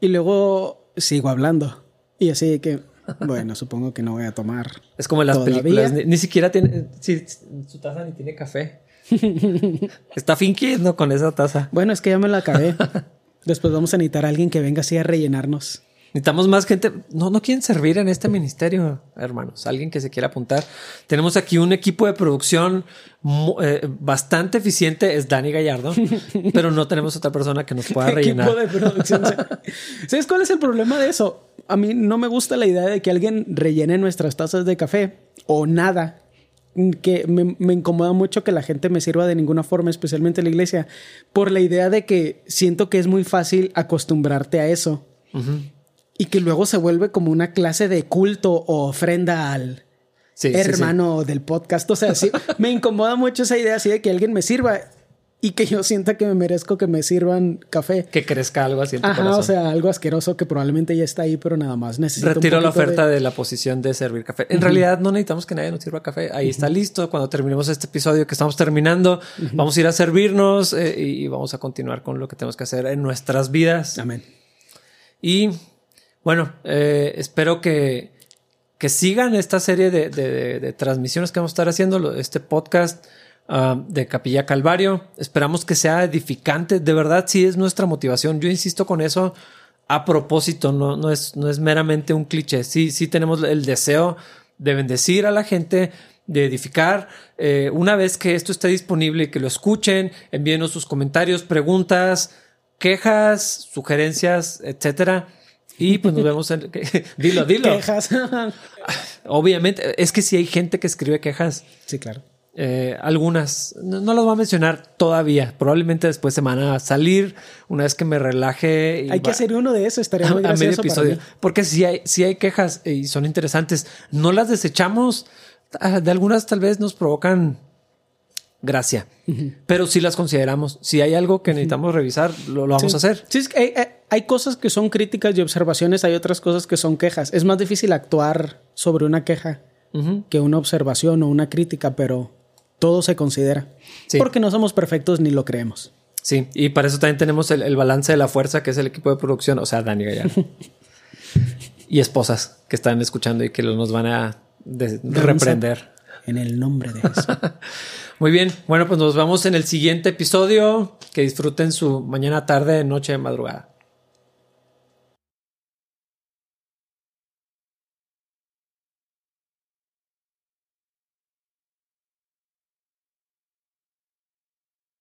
y luego sigo hablando. Y así que, bueno, supongo que no voy a tomar. Es como en las películas, ni, siquiera tiene, si, su taza ni tiene café. [LAUGHS] Está fingiendo con esa taza. Bueno, es que ya me la acabé. [LAUGHS] Después vamos a necesitar a alguien que venga así a rellenarnos. Necesitamos más gente. No, no quieren servir en este ministerio, hermanos. Alguien que se quiera apuntar. Tenemos aquí un equipo de producción eh, bastante eficiente. Es Dani Gallardo, [LAUGHS] pero no tenemos otra persona que nos pueda rellenar. Equipo de producción. [LAUGHS] ¿Sabes cuál es el problema de eso? A mí no me gusta la idea de que alguien rellene nuestras tazas de café o nada. Que me, me incomoda mucho que la gente me sirva de ninguna forma, especialmente la iglesia, por la idea de que siento que es muy fácil acostumbrarte a eso y que luego se vuelve como una clase de culto o ofrenda al hermano del podcast. O sea, sí, [LAUGHS] me incomoda mucho esa idea así de que alguien me sirva y que yo sienta que me merezco que me sirvan café. Que crezca algo así en tu Ajá, o sea, algo asqueroso que probablemente ya está ahí, pero nada más necesito. Retiro la oferta de... la posición de servir café. En realidad no necesitamos que nadie nos sirva café. Ahí está listo. Cuando terminemos este episodio que estamos terminando, vamos a ir a servirnos eh, y vamos a continuar con lo que tenemos que hacer en nuestras vidas. Amén. Y bueno, eh, espero que, que, sigan esta serie de, de, transmisiones que vamos a estar haciendo, este podcast ah, de Capilla Calvario. Esperamos que sea edificante. De verdad, sí es nuestra motivación. Yo insisto con eso a propósito, no, no, es, no es meramente un cliché. Sí, sí tenemos el deseo de bendecir a la gente, de edificar. Eh, una vez que esto esté disponible y que lo escuchen, envíenos sus comentarios, preguntas, quejas, sugerencias, etcétera y pues nos vemos en... [LAUGHS] dilo, [LAUGHS] dilo. Quejas. [LAUGHS] Obviamente, es que si hay gente que escribe quejas. Sí, claro. Eh, algunas, no, las voy a mencionar todavía. Probablemente después se van a salir una vez que me relaje. hay que hacer uno de eso, estaría muy a, medio episodio. Porque si hay, si hay quejas y son interesantes, no las desechamos. Ah, de algunas tal vez nos provocan gracia. Pero si las consideramos. Si hay algo que necesitamos revisar, lo, vamos a hacer. Sí, hay, hay, cosas que son críticas y observaciones, hay otras cosas que son quejas. Es más difícil actuar sobre una queja que una observación o una crítica, pero todo se considera. Porque no somos perfectos ni lo creemos. Sí, y para eso también tenemos el, balance de la fuerza, que es el equipo de producción, o sea, Dani Gallardo. [LAUGHS] y esposas que están escuchando y que nos van a reprender. En el nombre de Jesús. [LAUGHS] Muy bien, bueno, pues nos vemos en el siguiente episodio. Que disfruten su mañana, tarde, noche, madrugada.